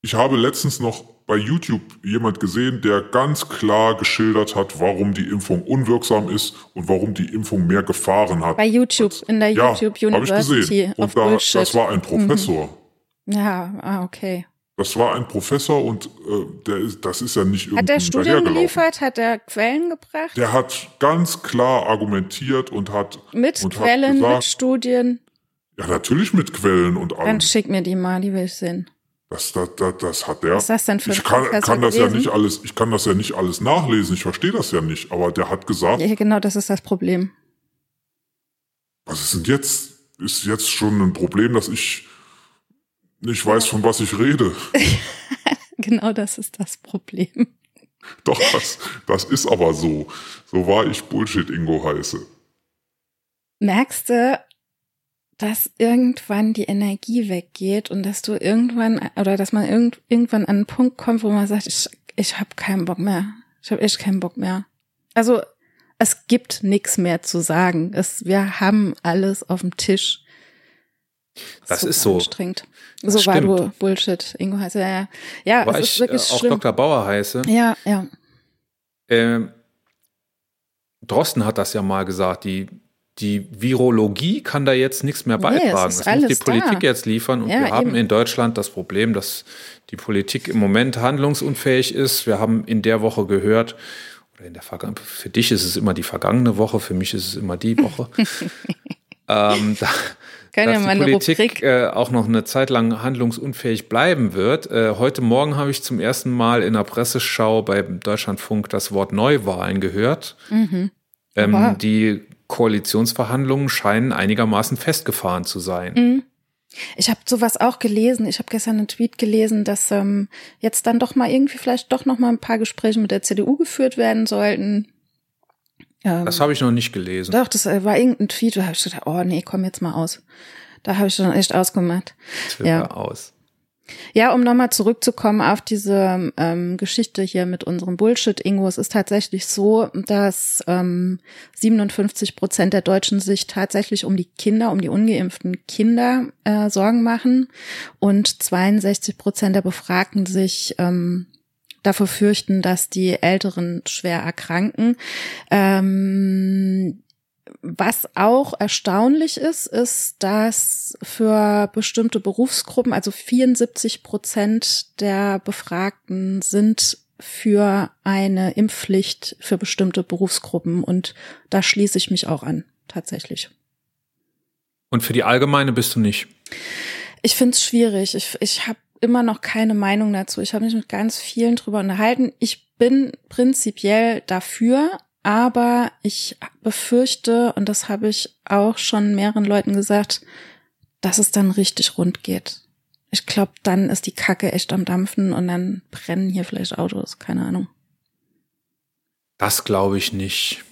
Ich habe letztens noch bei YouTube jemand gesehen, der ganz klar geschildert hat, warum die Impfung unwirksam ist und warum die Impfung mehr Gefahren hat. Bei YouTube, in der ja, YouTube habe ich University gesehen. Und da. Mhm. das war ein Professor. ja, ah, okay. Das war ein Professor und äh, der ist, das ist ja nicht irgendwie Hat er Studien geliefert? Hat er Quellen gebracht? Der hat ganz klar argumentiert und hat mit und Quellen, hat mit gesagt, Studien? ja natürlich mit Quellen und allem. Dann schick mir die mal, die will ich sehen. Das, das, das, das hat der. Was ist das denn für ein ich kann, kann das ja nicht alles, ich kann das ja nicht alles nachlesen, ich verstehe das ja nicht, aber der hat gesagt, Ja, genau, das ist das Problem. was ist denn jetzt? Ist jetzt schon ein Problem, dass ich nicht weiß, von was ich rede. Genau das ist das Problem. Doch, das, das ist aber so. So war ich Bullshit-Ingo heiße. Merkst du, dass irgendwann die Energie weggeht und dass du irgendwann oder dass man irgend, irgendwann an einen Punkt kommt, wo man sagt, ich, ich habe keinen Bock mehr. Ich habe echt keinen Bock mehr. Also es gibt nichts mehr zu sagen. Es, wir haben alles auf dem Tisch. Das Super ist so. Anstrengend. So war du Bullshit. Ingo heißt ja, ja. Ja, Weil es ist ich äh, wirklich auch schlimm. Dr. Bauer heiße. Ja, ja. Ähm, Drosten hat das ja mal gesagt, die, die Virologie kann da jetzt nichts mehr Nee, beitragen. es ist das muss die Politik da. jetzt liefern. Und Ja, wir haben eben. in Deutschland das Problem, dass die Politik im Moment handlungsunfähig ist. Wir haben in der Woche gehört, oder in der Vergangen für dich ist es immer die vergangene Woche, für mich ist es immer die Woche. ähm, da, Ja dass mal die Politik äh, auch noch eine Zeit lang handlungsunfähig bleiben wird. Äh, heute Morgen habe ich zum ersten Mal in der Presseschau beim Deutschlandfunk das Wort Neuwahlen gehört. Mhm. Ähm, Wow. die Koalitionsverhandlungen scheinen einigermaßen festgefahren zu sein. Mhm. Ich habe sowas auch gelesen. Ich habe gestern einen Tweet gelesen, dass ähm, jetzt dann doch mal irgendwie vielleicht doch noch mal ein paar Gespräche mit der CDU geführt werden sollten. Ähm, Das habe ich noch nicht gelesen. doch, das äh, war irgendein Tweet, da habe ich gedacht, oh nee, komm jetzt mal aus. Da habe ich schon echt ausgemacht. ja. aus. Ja, um nochmal zurückzukommen auf diese ähm, Geschichte hier mit unserem Bullshit, Ingo, es ist tatsächlich so, dass ähm, 57 Prozent der Deutschen sich tatsächlich um die Kinder, um die ungeimpften Kinder äh, Sorgen machen und 62 Prozent der Befragten sich ähm, dafür fürchten, dass die Älteren schwer erkranken. Ähm, was auch erstaunlich ist, ist, dass für bestimmte Berufsgruppen, also 74 Prozent der Befragten sind für eine Impfpflicht für bestimmte Berufsgruppen und da schließe ich mich auch an, tatsächlich. Und für die allgemeine bist du nicht. Ich finde es schwierig. Ich, ich habe immer noch keine Meinung dazu. Ich habe mich mit ganz vielen drüber unterhalten. Ich bin prinzipiell dafür, aber ich befürchte, und das habe ich auch schon mehreren Leuten gesagt, dass es dann richtig rund geht. Ich glaube, dann ist die Kacke echt am Dampfen und dann brennen hier vielleicht Autos, keine Ahnung. Das glaube ich nicht.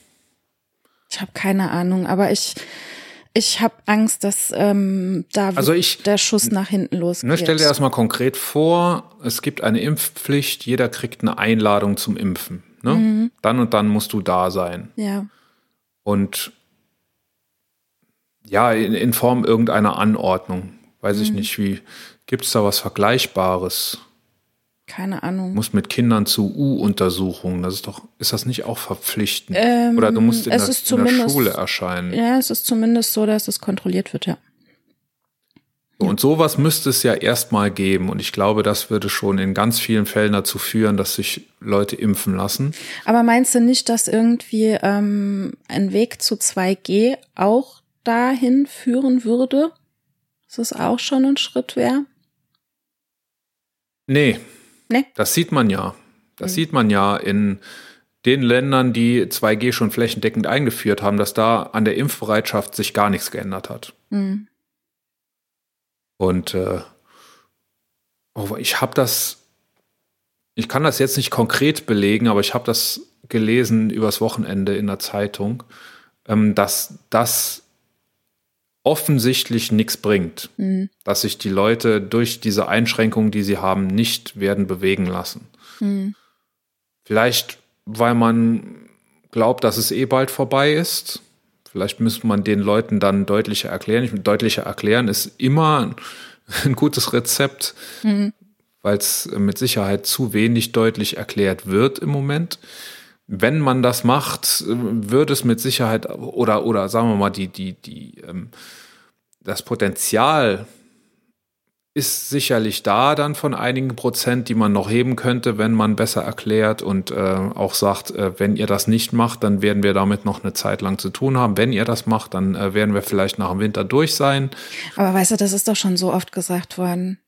Ich habe keine Ahnung, aber ich, ich habe Angst, dass ähm, da Also ich- der Schuss nach hinten losgeht. Ne, stell dir das mal konkret vor, es gibt eine Impfpflicht, jeder kriegt eine Einladung zum Impfen. Ne? Mhm. Dann und dann musst du da sein. Ja, Und ja, in, in Form irgendeiner Anordnung. Weiß Mhm. ich nicht, wie gibt es da was Vergleichbares? Keine Ahnung. Muss mit Kindern zu U-Untersuchungen, das ist doch, ist das nicht auch verpflichtend? Ähm, Oder du musst in, der, in der Schule erscheinen. Ja, es ist zumindest so, dass es kontrolliert wird, ja. Und sowas müsste es ja erstmal geben. Und ich glaube, das würde schon in ganz vielen Fällen dazu führen, dass sich Leute impfen lassen. Aber meinst du nicht, dass irgendwie ähm, ein Weg zu 2G auch dahin führen würde? Dass es auch schon ein Schritt wäre? Nee, Nee. das sieht man ja. Das sieht man ja in den Ländern, die 2G schon flächendeckend eingeführt haben, dass da an der Impfbereitschaft sich gar nichts geändert hat. Mhm. Und äh, oh, ich habe das, ich kann das jetzt nicht konkret belegen, aber ich habe das gelesen übers Wochenende in der Zeitung, ähm, dass das offensichtlich nichts bringt, Mhm. dass sich die Leute durch diese Einschränkungen, die sie haben, nicht werden bewegen lassen. Mhm. Vielleicht, weil man glaubt, dass es eh bald vorbei ist. Vielleicht müsste man den Leuten dann deutlicher erklären. Ich, deutlicher erklären ist immer ein gutes Rezept, Mhm. weil es mit Sicherheit zu wenig deutlich erklärt wird im Moment. Wenn man das macht, wird es mit Sicherheit oder oder sagen wir mal die die die ähm, das Potenzial ist sicherlich da dann von einigen Prozent, die man noch heben könnte, wenn man besser erklärt und äh, auch sagt, äh, wenn ihr das nicht macht, dann werden wir damit noch eine Zeit lang zu tun haben. Wenn ihr das macht, dann äh, werden wir vielleicht nach dem Winter durch sein. Aber weißt du, das ist doch schon so oft gesagt worden.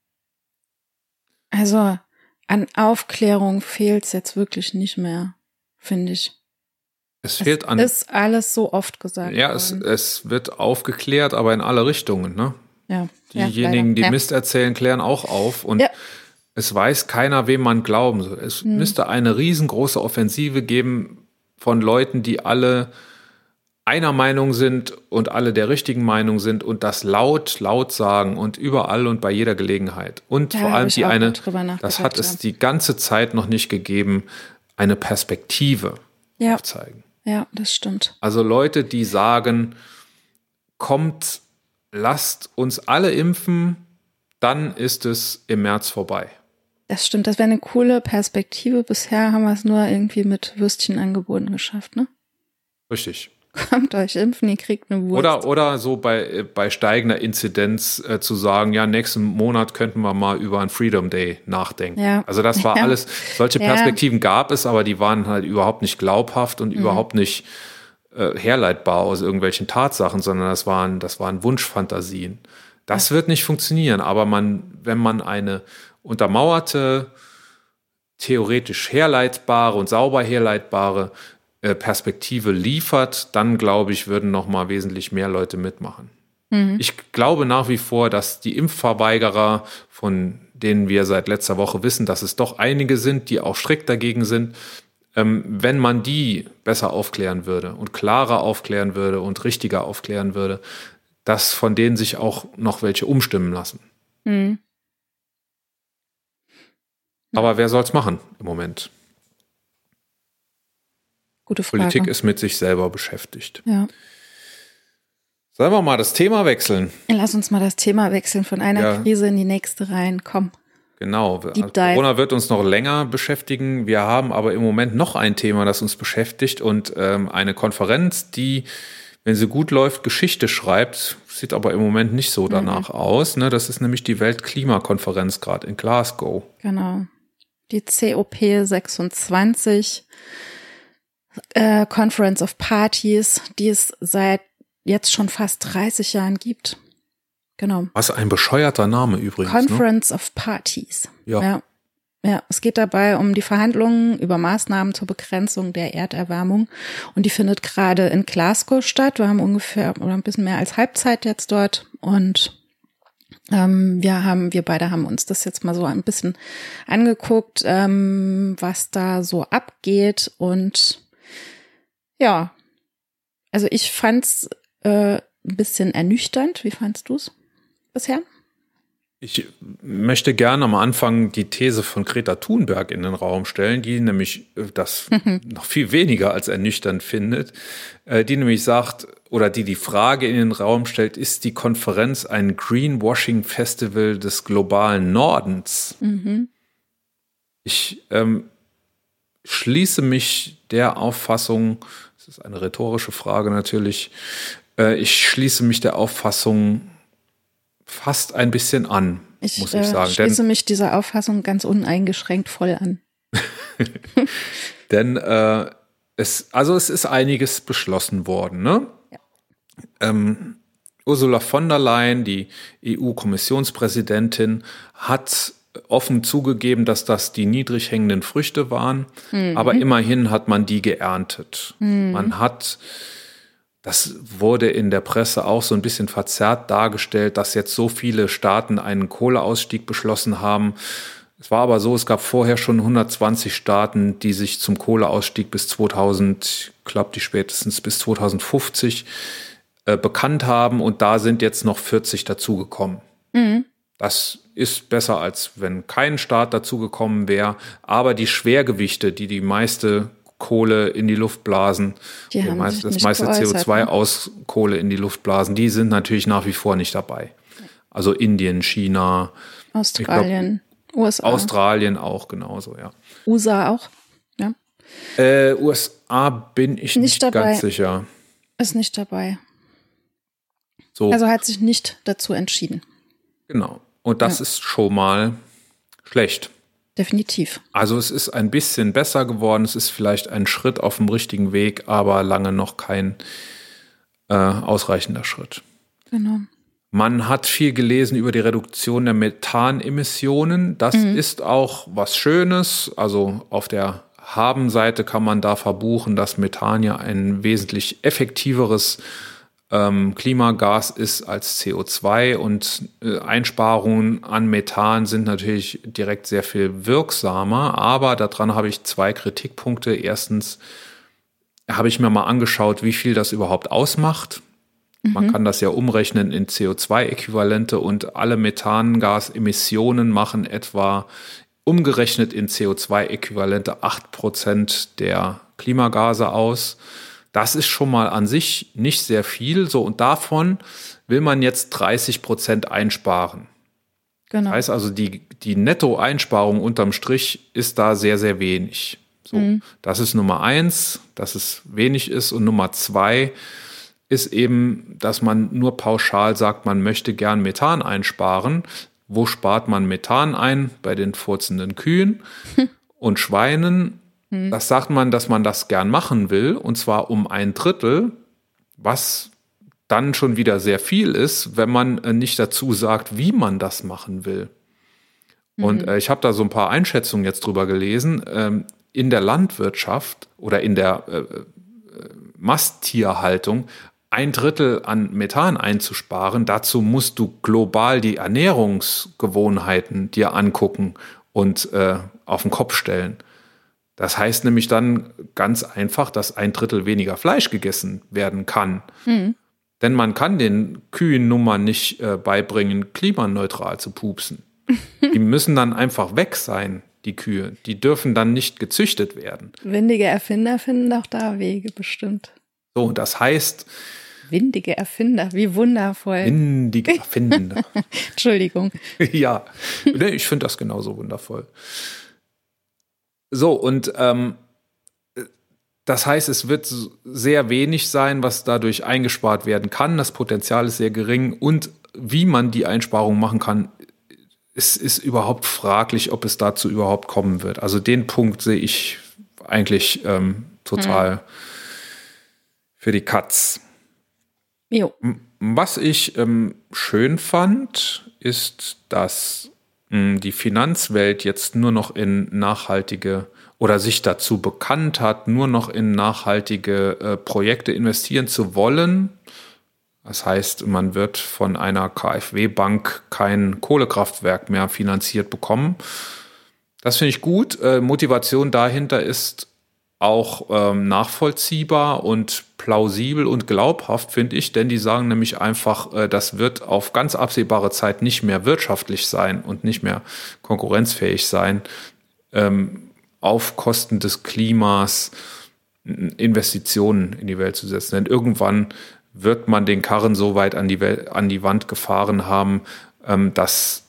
Also an Aufklärung fehlt es jetzt wirklich nicht mehr, finde ich. Es fehlt an. Ist alles so oft gesagt Ja, es, es wird aufgeklärt, aber in alle Richtungen. Ne? ja. ja, Diejenigen, die leider. Mist erzählen, klären auch auf. Und Ja. es weiß keiner, wem man glauben soll. Es Hm. müsste eine riesengroße Offensive geben von Leuten, die alle einer Meinung sind und alle der richtigen Meinung sind und das laut, laut sagen und überall und bei jeder Gelegenheit. Und Ja, vor allem die eine, das hat es ja. die ganze Zeit noch nicht gegeben, eine Perspektive Ja, aufzeigen. ja, das stimmt. Also Leute, die sagen, kommt, lasst uns alle impfen, dann ist es im März vorbei. Das stimmt. Das wäre eine coole Perspektive. Bisher haben wir es nur irgendwie mit Würstchenangeboten geschafft, ne? Richtig. Kommt euch impfen, ihr kriegt eine Wurst. Oder, oder so bei, äh, bei steigender Inzidenz äh, zu sagen, ja, nächsten Monat könnten wir mal über einen Freedom Day nachdenken. Ja. Also das war Ja. alles, solche Ja. Mhm. Perspektiven gab es, aber die waren halt überhaupt nicht glaubhaft und überhaupt nicht äh, herleitbar aus irgendwelchen Tatsachen, sondern das waren, das waren Wunschfantasien. Das wird nicht funktionieren, aber man, wenn man eine untermauerte, theoretisch herleitbare und sauber herleitbare Perspektive liefert, dann glaube ich, würden noch mal wesentlich mehr Leute mitmachen. Ich glaube nach wie vor, dass die Impfverweigerer, von denen wir seit letzter Woche wissen, dass es doch einige sind, die auch strikt dagegen sind, ähm, wenn man die besser aufklären würde und klarer aufklären würde und richtiger aufklären würde, dass von denen sich auch noch welche umstimmen lassen. Hm. Aber wer soll's machen im Moment? Gute Frage. Politik ist mit sich selber beschäftigt. ja. Sollen wir mal das Thema wechseln? Lass uns mal das Thema wechseln von einer Ja. Krise in die nächste rein. Komm. Genau. Dive. Corona wird uns noch länger beschäftigen. Wir haben aber im Moment noch ein Thema, das uns beschäftigt und ähm, eine Konferenz, die, wenn sie gut läuft, Geschichte schreibt. Sieht aber im Moment nicht so danach aus. Ne? Das ist nämlich die Weltklimakonferenz gerade in Glasgow. Genau. Die COP 26, äh, Conference of Parties, die es seit jetzt schon fast 30 Jahren gibt. Genau. Was ein bescheuerter Name übrigens. Ne? Conference of Parties. Ja. ja. Ja, es geht dabei um die Verhandlungen über Maßnahmen zur Begrenzung der Erderwärmung. Und die findet gerade in Glasgow statt. Wir haben ungefähr oder ein bisschen mehr als Halbzeit jetzt dort. Und ähm, wir haben, wir beide haben uns das jetzt mal so ein bisschen angeguckt, ähm, was da so abgeht. Und ja, also ich fand's äh, ein bisschen ernüchternd. Wie fandst du's bisher? Ich möchte gerne am Anfang die These von Greta Thunberg in den Raum stellen, die nämlich äh, das noch viel weniger als ernüchternd findet, äh, die nämlich sagt oder die die Frage in den Raum stellt, ist die Konferenz ein Greenwashing Festival des globalen Nordens? Ich ähm, schließe mich der Auffassung, ist eine rhetorische Frage natürlich, äh, ich schließe mich der Auffassung fast ein bisschen an, Ich, muss ich äh, sagen. schließe mich dieser Auffassung ganz uneingeschränkt voll an. Denn äh, es, also es ist einiges beschlossen worden. Ne? Ähm, Ursula von der Leyen, die EU-Kommissionspräsidentin, hat offen zugegeben, dass das die niedrig hängenden Früchte waren, mhm. aber immerhin hat man die geerntet. Mhm. Man hat, das wurde in der Presse auch so ein bisschen verzerrt dargestellt, dass jetzt so viele Staaten einen Kohleausstieg beschlossen haben. Es war aber so, es gab vorher schon 120 Staaten, die sich zum Kohleausstieg bis 2000, ich glaube die spätestens bis 2050 äh, bekannt haben und da sind jetzt noch 40 dazugekommen. Mhm. Das ist besser, als wenn kein Staat dazugekommen wäre. Aber die Schwergewichte, die die meiste Kohle in die Luft blasen, die meist, das meiste CO2 ne? aus Kohle in die Luft blasen, die sind natürlich nach wie vor nicht dabei. Also Indien, China, Australien, glaub, USA. Australien auch genauso, ja. USA auch, ja. Äh, USA bin ich nicht, nicht ganz sicher. Ist nicht dabei. So. Also hat sich nicht dazu entschieden. Genau. Und das ja. ist schon mal schlecht. Definitiv. Also es ist ein bisschen besser geworden. Es ist vielleicht ein Schritt auf dem richtigen Weg, aber lange noch kein äh, ausreichender Schritt. Genau. Man hat viel gelesen über die Reduktion der Methanemissionen. Das mhm. ist auch was Schönes. Also auf der Haben-Seite kann man da verbuchen, dass Methan ja ein wesentlich effektiveres ähm, Klimagas ist als CO2 und äh, Einsparungen an Methan sind natürlich direkt sehr viel wirksamer. Aber daran habe ich zwei Kritikpunkte. Erstens habe ich mir mal angeschaut, wie viel das überhaupt ausmacht. Mhm. Man kann das ja umrechnen in CO2-Äquivalente und alle Methangasemissionen machen etwa umgerechnet in CO2-Äquivalente 8% der Klimagase aus. Das ist schon mal an sich nicht sehr viel. So, und davon will man jetzt 30 Prozent einsparen. Genau. Das heißt also, die, die Nettoeinsparung unterm Strich ist da sehr, sehr wenig. So, mhm. das ist Nummer eins, dass es wenig ist. Und Nummer zwei ist eben, dass man nur pauschal sagt, man möchte gern Methan einsparen. Wo spart man Methan ein? Bei den furzenden Kühen und Schweinen hm. Das sagt man, dass man das gern machen will, und zwar um ein Drittel, was dann schon wieder sehr viel ist, wenn man äh, nicht dazu sagt, wie man das machen will. Und mhm. äh, ich habe da so ein paar Einschätzungen jetzt drüber gelesen. Ähm, in der Landwirtschaft oder in der äh, äh, Masttierhaltung ein Drittel an Methan einzusparen, dazu musst du global die Ernährungsgewohnheiten dir angucken und äh, auf den Kopf stellen. Das heißt nämlich dann ganz einfach, dass ein Drittel weniger Fleisch gegessen werden kann. Mhm. Denn man kann den Kühen nun mal nicht äh, beibringen, klimaneutral zu pupsen. die müssen dann einfach weg sein, die Kühe. Die dürfen dann nicht gezüchtet werden. Windige Erfinder finden auch da Wege bestimmt. So, das heißt. Windige Erfinder, wie wundervoll. Windige Erfinder. Entschuldigung. ja, ich finde das genauso wundervoll. So, und ähm, das heißt, es wird sehr wenig sein, was dadurch eingespart werden kann. Das Potenzial ist sehr gering. Und wie man die Einsparung machen kann, es ist überhaupt fraglich, ob es dazu überhaupt kommen wird. Also den Punkt sehe ich eigentlich ähm, total hm. für die Katz. Jo. Was ich ähm, schön fand, ist, dass die Finanzwelt jetzt nur noch in nachhaltige oder sich dazu bekannt hat, nur noch in nachhaltige äh, Projekte investieren zu wollen. Das heißt, man wird von einer KfW-Bank kein Kohlekraftwerk mehr finanziert bekommen. Das finde ich gut. Äh, Motivation dahinter ist auch ähm, nachvollziehbar und plausibel und glaubhaft, finde ich, denn die sagen nämlich einfach, äh, das wird auf ganz absehbare Zeit nicht mehr wirtschaftlich sein und nicht mehr konkurrenzfähig sein, ähm, auf Kosten des Klimas Investitionen in die Welt zu setzen. Denn irgendwann wird man den Karren so weit an die, Welt, an die Wand gefahren haben, ähm, dass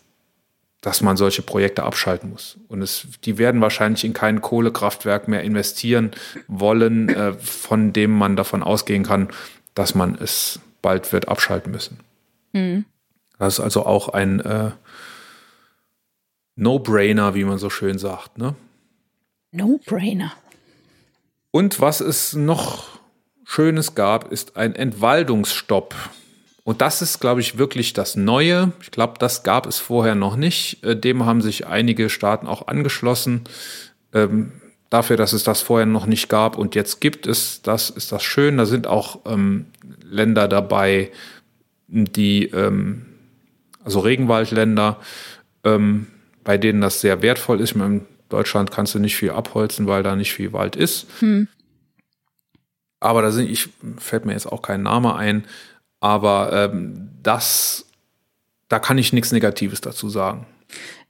dass man solche Projekte abschalten muss. Und es, die werden wahrscheinlich in kein Kohlekraftwerk mehr investieren wollen, äh, von dem man davon ausgehen kann, dass man es bald wird abschalten müssen. Mhm. Das ist also auch ein äh, No-Brainer, wie man so schön sagt. Ne? No-Brainer. Und was es noch Schönes gab, ist ein Entwaldungsstopp und das ist, glaube ich, wirklich das Neue. Ich glaube, das gab es vorher noch nicht. Äh, dem haben sich einige Staaten auch angeschlossen. Ähm, dafür, dass es das vorher noch nicht gab und jetzt gibt es, das ist das schön. Da sind auch ähm, Länder dabei, die, ähm, also Regenwaldländer, ähm, bei denen das sehr wertvoll ist. In Deutschland kannst du nicht viel abholzen, weil da nicht viel Wald ist. Hm. Aber da sind, ich fällt mir jetzt auch kein Name ein, aber ähm, das, da kann ich nichts Negatives dazu sagen.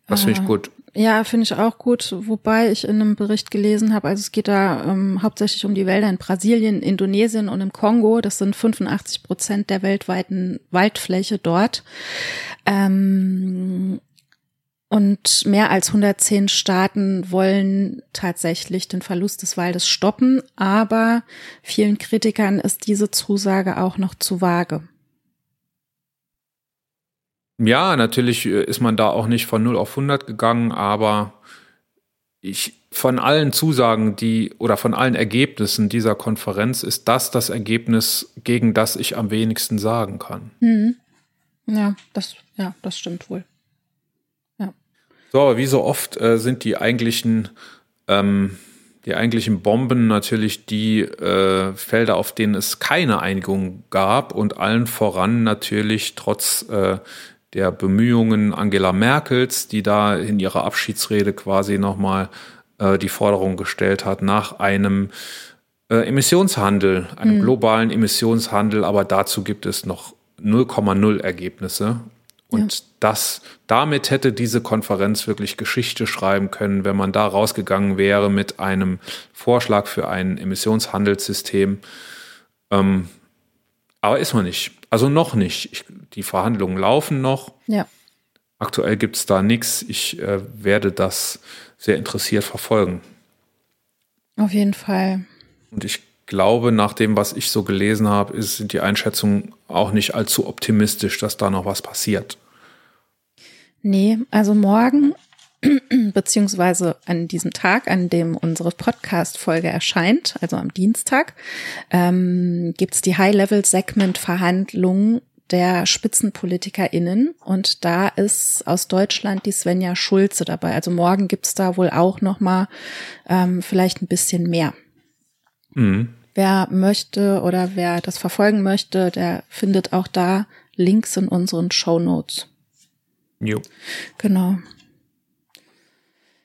Das finde ich ah. gut. Ja, finde ich auch gut, wobei ich in einem Bericht gelesen habe, also es geht da ähm, hauptsächlich um die Wälder in Brasilien, Indonesien und im Kongo. Das sind 85 Prozent der weltweiten Waldfläche dort. Ähm, und mehr als 110 Staaten wollen tatsächlich den Verlust des Waldes stoppen, aber vielen Kritikern ist diese Zusage auch noch zu vage. Ja, natürlich äh, ist man da auch nicht von 0 auf 100 gegangen, aber ich, von allen Zusagen, die oder von allen Ergebnissen dieser Konferenz ist das das Ergebnis, gegen das ich am wenigsten sagen kann. Mhm. Ja, das, ja, das stimmt wohl. So, aber wie so oft äh, sind die eigentlichen, ähm, die eigentlichen Bomben natürlich die äh, Felder, auf denen es keine Einigung gab und allen voran natürlich trotz äh, der Bemühungen Angela Merkels, die da in ihrer Abschiedsrede quasi nochmal äh, die Forderung gestellt hat nach einem äh, Emissionshandel, einem mhm. globalen Emissionshandel, aber dazu gibt es noch 0,0 Ergebnisse. Und ja. das, damit hätte diese Konferenz wirklich Geschichte schreiben können, wenn man da rausgegangen wäre mit einem Vorschlag für ein Emissionshandelssystem. Ähm, aber ist man nicht. Also noch nicht. Ich, die Verhandlungen laufen noch. Ja. Aktuell gibt es da nichts. Ich äh, werde das sehr interessiert verfolgen. Auf jeden Fall. Und ich glaube, nach dem, was ich so gelesen habe, ist, sind die Einschätzungen auch nicht allzu optimistisch, dass da noch was passiert. Nee, also morgen beziehungsweise an diesem Tag, an dem unsere Podcast-Folge erscheint, also am Dienstag, ähm, gibt es die High-Level-Segment-Verhandlungen der SpitzenpolitikerInnen und da ist aus Deutschland die Svenja Schulze dabei. Also morgen gibt's da wohl auch noch mal ähm, vielleicht ein bisschen mehr. Mhm. Wer möchte oder wer das verfolgen möchte, der findet auch da Links in unseren Show Notes. Jo. Genau.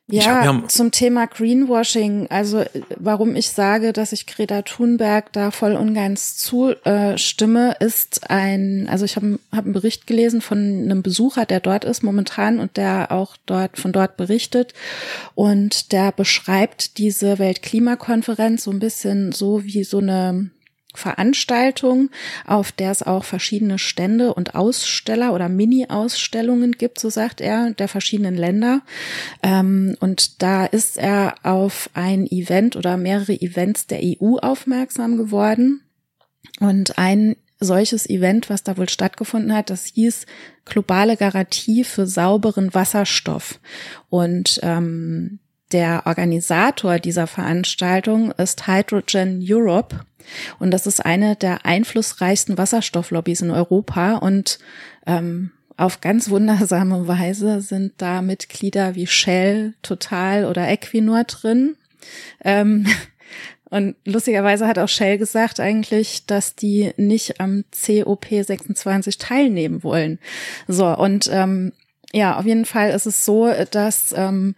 Ja, ja, zum Thema Greenwashing, also warum ich sage, dass ich Greta Thunberg da voll ganz zustimme, ist ein, also ich habe hab einen Bericht gelesen von einem Besucher, der dort ist momentan und der auch dort von dort berichtet. Und der beschreibt diese Weltklimakonferenz so ein bisschen so wie so eine Veranstaltung, auf der es auch verschiedene Stände und Aussteller oder Mini-Ausstellungen gibt, so sagt er, der verschiedenen Länder. Ähm, und da ist er auf ein Event oder mehrere Events der EU aufmerksam geworden. Und ein solches Event, was da wohl stattgefunden hat, das hieß globale Garantie für sauberen Wasserstoff. Und ähm, der Organisator dieser Veranstaltung ist Hydrogen Europe. Und das ist eine der einflussreichsten Wasserstofflobbys in Europa. Und ähm, auf ganz wundersame Weise sind da Mitglieder wie Shell, Total oder Equinor drin. Ähm, und lustigerweise hat auch Shell gesagt eigentlich, dass die nicht am COP26 teilnehmen wollen. So, und ähm, ja, auf jeden Fall ist es so, dass ähm,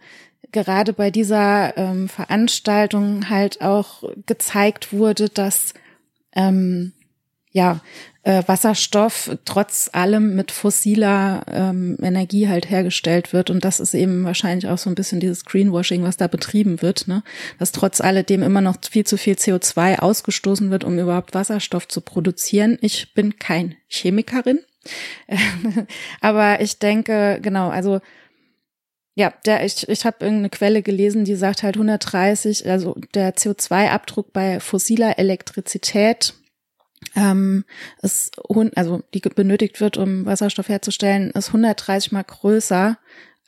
gerade bei dieser ähm, Veranstaltung halt auch gezeigt wurde, dass ähm, ja äh, Wasserstoff trotz allem mit fossiler ähm, Energie halt hergestellt wird und das ist eben wahrscheinlich auch so ein bisschen dieses Greenwashing, was da betrieben wird, ne? Dass trotz alledem immer noch viel zu viel CO2 ausgestoßen wird, um überhaupt Wasserstoff zu produzieren. Ich bin kein Chemikerin, aber ich denke genau, also ja, der, ich, ich habe irgendeine Quelle gelesen, die sagt halt 130, also der CO2-Abdruck bei fossiler Elektrizität ähm, ist, also die benötigt wird, um Wasserstoff herzustellen, ist 130 mal größer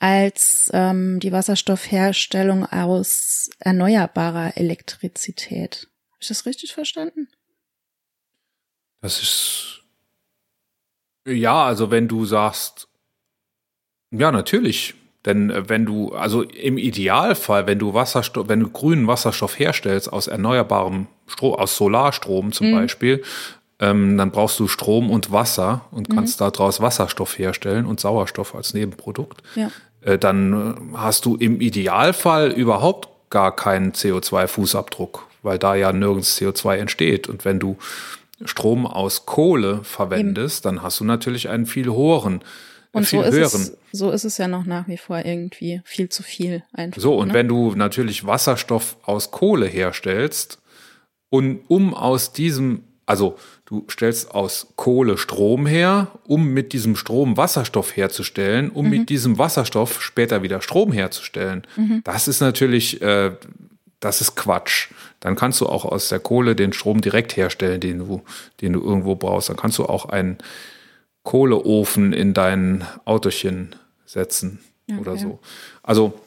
als ähm, die Wasserstoffherstellung aus erneuerbarer Elektrizität. Habe ich das richtig verstanden? Das ist Ja, also wenn du sagst, ja, natürlich. Denn äh, wenn du, also im Idealfall, wenn du Wasserstoff, wenn du grünen Wasserstoff herstellst aus erneuerbarem Strom, aus Solarstrom zum Mhm. Beispiel, ähm, dann brauchst du Strom und Wasser und Mhm. kannst daraus Wasserstoff herstellen und Sauerstoff als Nebenprodukt. Ja. Äh, dann äh, hast du im Idealfall überhaupt gar keinen CO2-Fußabdruck, weil da ja nirgends CO2 entsteht. Und wenn du Strom aus Kohle verwendest, dann hast du natürlich einen viel höheren, Und so ist, höheren. es, so ist es ja noch nach wie vor irgendwie viel zu viel einfach. So, und ne? wenn du natürlich Wasserstoff aus Kohle herstellst und um aus diesem, also du stellst aus Kohle Strom her, um mit diesem Strom Wasserstoff herzustellen, um Mhm. mit diesem Wasserstoff später wieder Strom herzustellen, Mhm. das ist natürlich, äh, das ist Quatsch. Dann kannst du auch aus der Kohle den Strom direkt herstellen, den du, den du irgendwo brauchst. Dann kannst du auch einen Kohleofen in dein Autochen setzen oder Okay. so. Also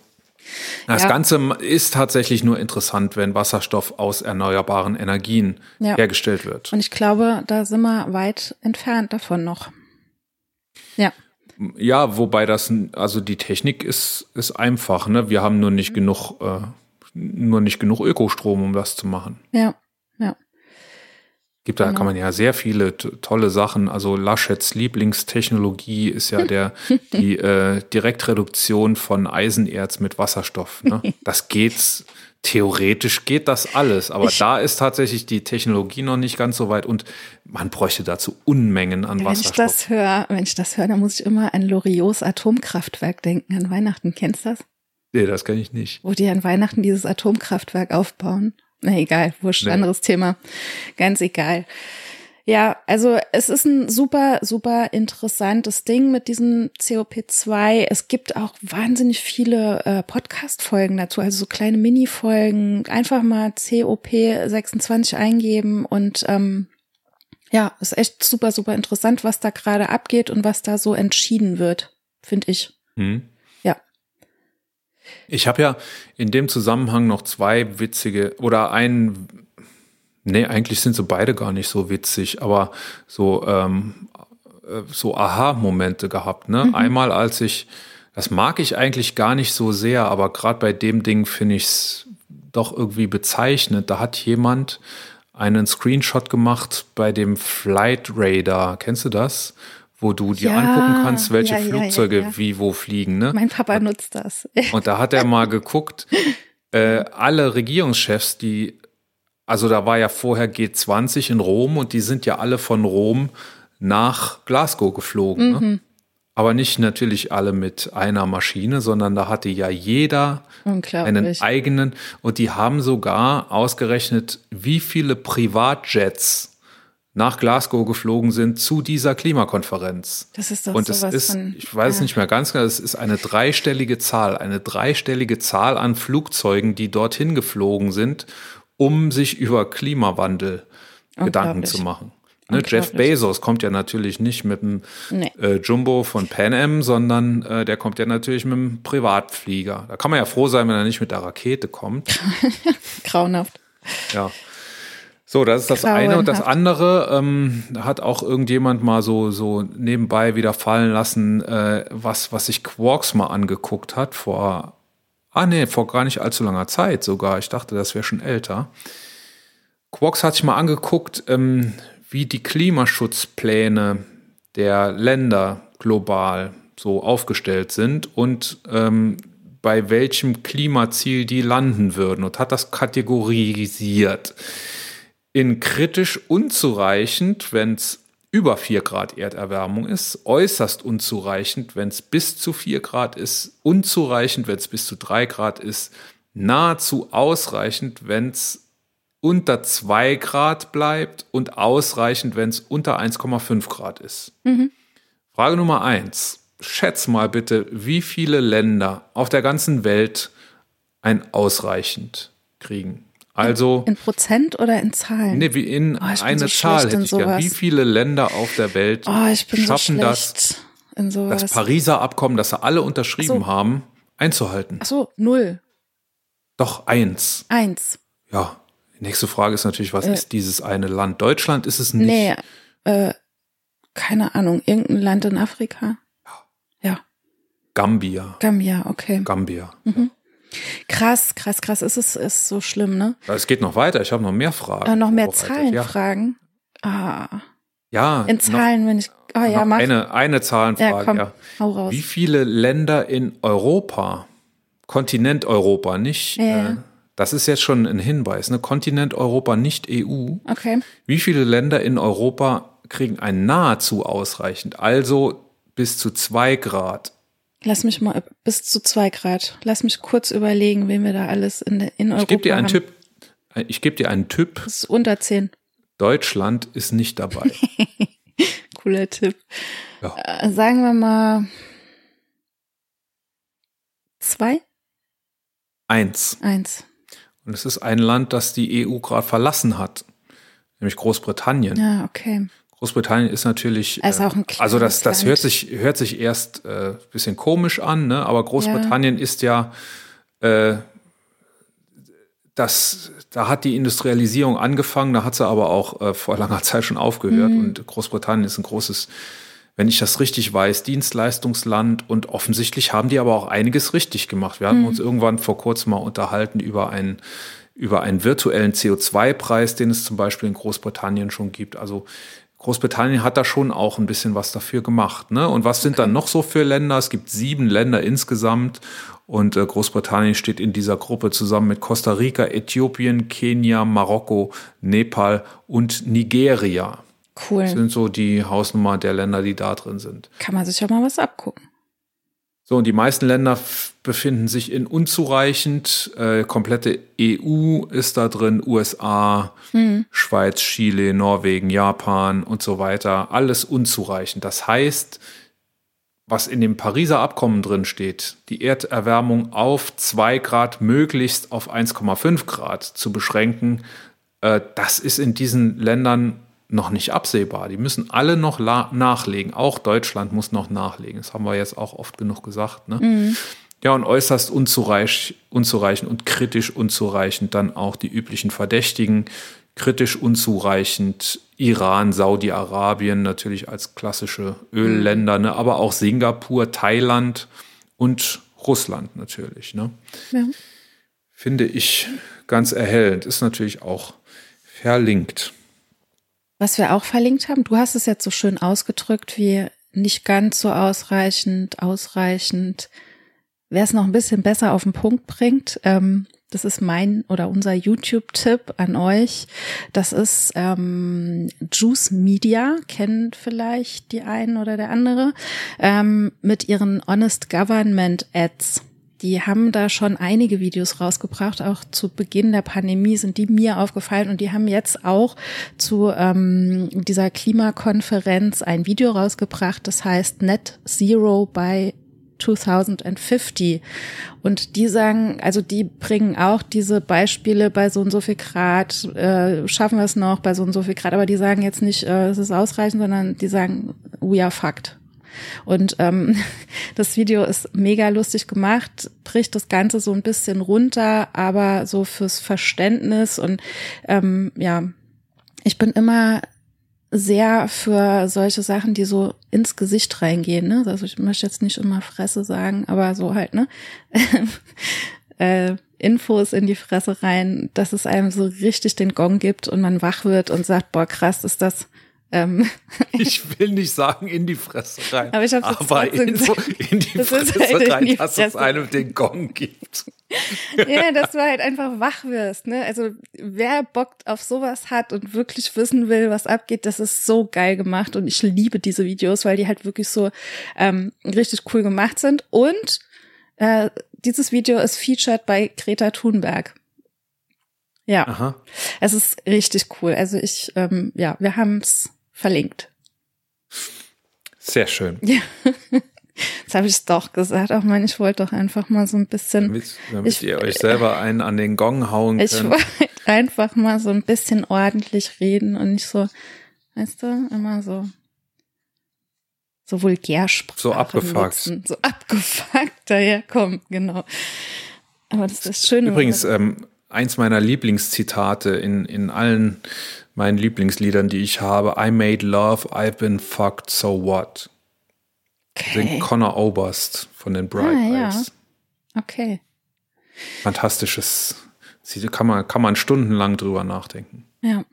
das Ja. Ganze ist tatsächlich nur interessant, wenn Wasserstoff aus erneuerbaren Energien Ja. hergestellt wird. Und ich glaube, da sind wir weit entfernt davon noch. Ja, Ja, wobei das, also die Technik ist, ist einfach, ne? Wir haben nur Mhm. nicht genug, äh, nur nicht genug Ökostrom, um das zu machen. ja. Gibt da Genau. kann man ja sehr viele tolle Sachen. Also Laschets Lieblingstechnologie ist ja der die äh, Direktreduktion von Eisenerz mit Wasserstoff. Ne? Das geht's theoretisch geht das alles, aber Ich- da ist tatsächlich die Technologie noch nicht ganz so weit und man bräuchte dazu Unmengen an Wenn ich Wasserstoff. das höre, wenn ich das höre, dann muss ich immer an Loriots Atomkraftwerk denken, an Weihnachten. Kennst du das? nee, das kenne ich nicht. Wo die an Weihnachten dieses Atomkraftwerk aufbauen. Na egal, wurscht, Nee. anderes Thema. Ganz egal. Ja, also es ist ein super, super interessantes Ding mit diesem COP2. Es gibt auch wahnsinnig viele äh, Podcast-Folgen dazu, also so kleine Mini-Folgen. Einfach mal COP26 eingeben und ähm, ja, ist echt super, super interessant, was da gerade abgeht und was da so entschieden wird, finde ich. Hm. Ich habe ja in dem Zusammenhang noch zwei witzige oder ein, nee, eigentlich sind sie beide gar nicht so witzig, aber so, ähm, äh, so Aha-Momente gehabt. Ne? Einmal als ich, das mag ich eigentlich gar nicht so sehr, aber gerade bei dem Ding finde ich es doch irgendwie bezeichnet. Da hat jemand einen Screenshot gemacht bei dem Flight Radar. Kennst du das? Wo du dir Ja, angucken kannst, welche ja, Flugzeuge ja. wie wo fliegen. Ne? Mein Papa nutzt das. Und da hat er mal geguckt, äh, alle Regierungschefs, die, also da war ja vorher G20 in Rom und die sind ja alle von Rom nach Glasgow geflogen. Ne? Aber nicht natürlich alle mit einer Maschine, sondern da hatte ja jeder einen eigenen und die haben sogar ausgerechnet, wie viele Privatjets nach Glasgow geflogen sind zu dieser Klimakonferenz. Das ist doch Und es ist, von. ich weiß ja. nicht mehr ganz genau, es ist eine dreistellige Zahl, eine dreistellige Zahl an Flugzeugen, die dorthin geflogen sind, um sich über Klimawandel Gedanken zu machen. Ne, Jeff. Bezos kommt ja natürlich nicht mit dem Nee. äh, Jumbo von Pan Am, sondern äh, der kommt ja natürlich mit dem Privatflieger. Da kann man ja froh sein, wenn er nicht mit der Rakete kommt. Grauenhaft. Ja. So, das ist das eine. Und das andere ähm, hat auch irgendjemand mal so, so nebenbei wieder fallen lassen, äh, was, was sich Quarks mal angeguckt hat vor, ah nee, vor gar nicht allzu langer Zeit sogar. Ich dachte, das wäre schon älter. Quarks hat sich mal angeguckt, ähm, wie die Klimaschutzpläne der Länder global so aufgestellt sind und ähm, bei welchem Klimaziel die landen würden und hat das kategorisiert in kritisch unzureichend, wenn es über 4 Grad Erderwärmung ist, äußerst unzureichend, wenn es bis zu 4 Grad ist, unzureichend, wenn es bis zu 3 Grad ist, nahezu ausreichend, wenn es unter 2 Grad bleibt und ausreichend, wenn es unter 1,5 Grad ist. Frage Nummer 1. Schätz mal bitte, wie viele Länder auf der ganzen Welt ein ausreichend kriegen. Also In Prozent oder in Zahlen? Nee, wie in Oh, eine so Zahl in hätte ich gern. Wie viele Länder auf der Welt oh, so schaffen schlecht das, in das Pariser Abkommen, das sie alle unterschrieben so. haben, einzuhalten? Ach so, null, Doch eins. eins. Ja. Die nächste Frage ist natürlich, was Äh. ist dieses eine Land? Deutschland ist es nicht. Nee, äh, keine Ahnung, irgendein Land in Afrika. Ja, Gambia. Gambia, okay. Gambia. Krass, krass, krass. Es ist, ist so schlimm, ne? Es geht noch weiter. Ich habe noch mehr Fragen. Äh, noch mehr vorbereitet. Ja, Zahlenfragen. Ah, ja in Zahlen, wenn ich. Ah ja, mach. eine, eine Zahlenfrage. ja, komm, ja. hau raus. Wie viele Länder in Europa, Kontinent Europa, nicht, Ja. äh, das ist jetzt schon ein Hinweis, ne? Kontinent Europa, nicht EU. Okay. Wie viele Länder in Europa kriegen ein nahezu ausreichend, also bis zu zwei Grad? Lass mich mal bis zu zwei Grad. Lass mich kurz überlegen, wen wir da alles in, in Europa Ich gebe dir einen haben. Tipp. Ich gebe dir einen Tipp. Das ist unter zehn. Deutschland ist nicht dabei. Cooler Tipp. Ja. Äh, sagen wir mal zwei, Eins. eins. Und es ist ein Land, das die EU gerade verlassen hat, nämlich Großbritannien. Ja, okay. Großbritannien ist natürlich, äh, auch ein also das, das hört sich hört sich erst äh, bisschen komisch an, ne? Aber Großbritannien ist ja, äh, das, da hat die Industrialisierung angefangen, da hat sie aber auch äh, vor langer Zeit schon aufgehört. Mhm. Und Großbritannien ist ein großes, wenn ich das richtig weiß, Dienstleistungsland und offensichtlich haben die aber auch einiges richtig gemacht. Wir hatten Mhm. uns irgendwann vor kurzem mal unterhalten über einen über einen virtuellen CO2-Preis, den es zum Beispiel in Großbritannien schon gibt. Also Großbritannien hat da schon auch ein bisschen was dafür gemacht. Ne? Und was sind dann noch so für Länder? Es gibt sieben Länder insgesamt und äh, Großbritannien steht in dieser Gruppe zusammen mit Costa Rica, Äthiopien, Kenia, Marokko, Nepal und Nigeria. Cool. Das sind so die Hausnummer der Länder, die da drin sind. Kann man sich auch mal was abgucken. So, und die meisten Länder befinden sich in unzureichend. Äh, komplette EU ist da drin, USA, Schweiz, Chile, Norwegen, Japan und so weiter. Alles unzureichend. Das heißt, was in dem Pariser Abkommen drin steht, die Erderwärmung auf 2 Grad, möglichst auf 1,5 Grad zu beschränken, äh, das ist in diesen Ländern noch nicht absehbar. Die müssen alle noch nachlegen. Auch Deutschland muss noch nachlegen. Das haben wir jetzt auch oft genug gesagt. Ne? Ja, und äußerst unzureich, unzureichend und kritisch unzureichend dann auch die üblichen Verdächtigen. Kritisch unzureichend Iran, Saudi-Arabien natürlich als klassische Ölländer, ne? aber auch Singapur, Thailand und Russland natürlich. Ne? Ja. Finde ich ganz erhellend. Ist natürlich auch verlinkt. Was wir auch verlinkt haben, du hast es jetzt so schön ausgedrückt, wie nicht ganz so ausreichend, ausreichend. Wer es noch ein bisschen besser auf den Punkt bringt, ähm, das ist mein oder unser YouTube-Tipp an euch. Das ist ähm, Juice Media, kennt vielleicht die einen oder der andere, ähm, mit ihren Honest Government Ads. Die haben da schon einige Videos rausgebracht, auch zu Beginn der Pandemie sind die mir aufgefallen und die haben jetzt auch zu ähm, dieser Klimakonferenz ein Video rausgebracht, das heißt Net Zero by 2050. Und die sagen, also die bringen auch diese Beispiele bei so und so viel Grad, äh, schaffen wir es noch bei so und so viel Grad, aber die sagen jetzt nicht, äh, es ist ausreichend, sondern die sagen, we are fucked. Und ähm, das Video ist mega lustig gemacht, bricht das Ganze so ein bisschen runter, aber so fürs Verständnis und ähm, ja, ich bin immer sehr für solche Sachen, die so ins Gesicht reingehen. Ne? Also ich möchte jetzt nicht immer Fresse sagen, aber so halt, ne? äh, Infos in die Fresse rein, dass es einem so richtig den Gong gibt und man wach wird und sagt, boah, krass, ist das. Ähm, Ich will nicht sagen in die Fresse rein, Aber ich aber in, so, in die Das Fresse halt in rein, die dass es Fresse. einem den Gong gibt. ja, dass du halt einfach wach wirst, ne? Also wer Bock auf sowas hat und wirklich wissen will, was abgeht, das ist so geil gemacht und ich liebe diese Videos, weil die halt wirklich so ähm, richtig cool gemacht sind. Und äh, dieses Video ist featured bei Greta Thunberg. Ja, Aha. es ist richtig cool. Also ich, ähm, ja, wir haben es verlinkt. Sehr schön. Jetzt habe ich es doch gesagt. Ach man, ich wollte doch einfach mal so ein bisschen Damit, damit Ich- ihr euch selber einen an den Gong hauen Ich könnt. wollte einfach mal so ein bisschen ordentlich reden und nicht so, weißt du, immer so so Vulgärsprache So abgefuckt. nutzen. So abgefuckt daherkommen, genau. Aber das ist das Schöne. Übrigens, ähm, eins meiner Lieblingszitate in, in allen meinen Lieblingsliedern, die ich habe. I made love, I've been fucked, so what? Okay. Singt Connor Oberst von den Bright Ah, ja. Eyes. Okay. Fantastisches, sie- kann man, kann man stundenlang drüber nachdenken. Ja.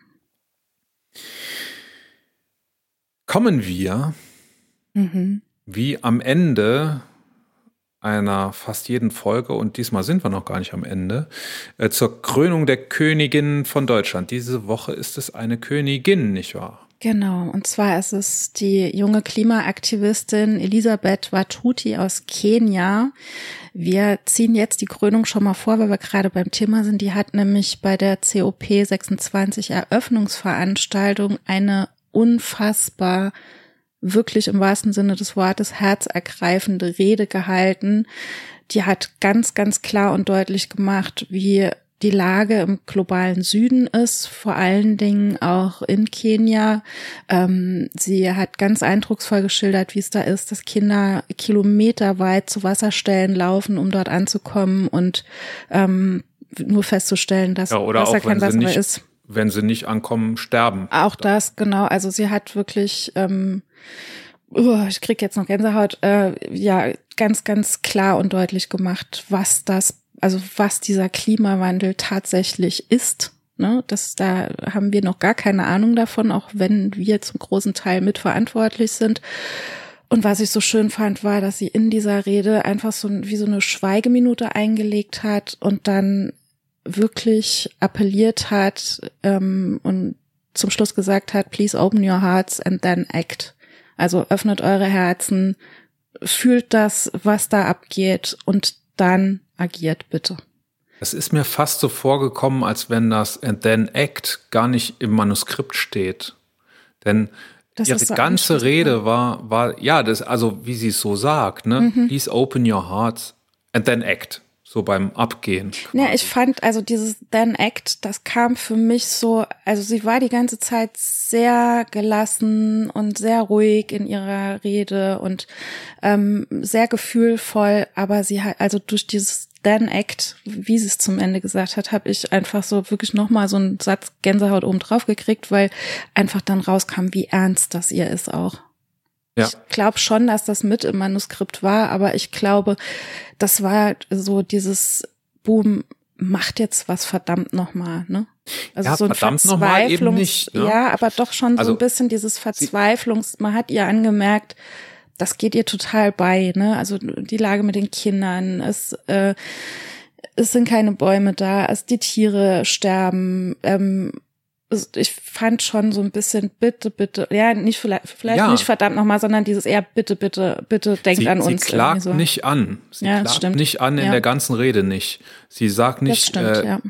Kommen wir, Mhm. wie am Ende einer fast jeden Folge, und diesmal sind wir noch gar nicht am Ende, äh, zur Krönung der Königin von Deutschland. Diese Woche ist es eine Königin, nicht wahr? Genau, und zwar ist es die junge Klimaaktivistin Elisabeth Watuti aus Kenia. Wir ziehen jetzt die Krönung schon mal vor, weil wir gerade beim Thema sind. Die hat nämlich bei der COP 26 Eröffnungsveranstaltung eine unfassbar, wirklich im wahrsten Sinne des Wortes, herzergreifende Rede gehalten. Die hat ganz, ganz klar und deutlich gemacht, wie die Lage im globalen Süden ist, vor allen Dingen auch in Kenia. Ähm, sie hat ganz eindrucksvoll geschildert, wie es da ist, dass Kinder kilometerweit zu Wasserstellen laufen, um dort anzukommen und ähm, nur festzustellen, dass Ja, Wasser kein sie Wasser mehr nicht, ist. wenn sie nicht ankommen, sterben. Auch das, genau. Also sie hat wirklich, ähm, uh, ich krieg jetzt noch Gänsehaut, äh, ja, ganz, ganz klar und deutlich gemacht, was das, also was dieser Klimawandel tatsächlich ist. Ne, das, da haben wir noch gar keine Ahnung davon, auch wenn wir zum großen Teil mitverantwortlich sind. Und was ich so schön fand, war, dass sie in dieser Rede einfach so wie so eine Schweigeminute eingelegt hat und dann wirklich appelliert hat ähm, und zum Schluss gesagt hat, please open your hearts and then act. Also öffnet eure Herzen, fühlt das, was da abgeht und dann agiert bitte. Es ist mir fast so vorgekommen, als wenn das And Then Act gar nicht im Manuskript steht. Denn Das ihre so ganze Rede war, war, ja, das, also wie sie es so sagt, ne? Mhm. Please open your hearts and then act. So beim Abgehen. Ja, ich fand also dieses Then Act, das kam für mich so, also sie war die ganze Zeit sehr gelassen und sehr ruhig in ihrer Rede und ähm, sehr gefühlvoll, aber sie hat also durch dieses Then Act, wie sie es zum Ende gesagt hat, habe ich einfach so wirklich nochmal so einen Satz Gänsehaut oben drauf gekriegt, weil einfach dann rauskam, wie ernst das ihr ist auch. Ja. Ich glaube schon, dass das mit im Manuskript war, aber ich glaube, das war so dieses Boom, macht jetzt was verdammt nochmal, ne? Also Ja, so ein Verzweiflungs- nicht, ne? Ja, aber doch schon so Also, ein bisschen dieses Verzweiflungs, man hat ihr angemerkt, das geht ihr total bei, ne? Also die Lage mit den Kindern, es, äh, es sind keine Bäume da, es die Tiere sterben, ähm, ich fand schon so ein bisschen bitte, bitte, ja, nicht vielleicht, vielleicht Ja. nicht verdammt nochmal, sondern dieses eher bitte, bitte, bitte denkt Sie, an sie uns. klagt irgendwie so. nicht an. Sie Ja, das klagt stimmt. nicht an in Ja. der ganzen Rede nicht. Sie sagt nicht, stimmt, äh, ja.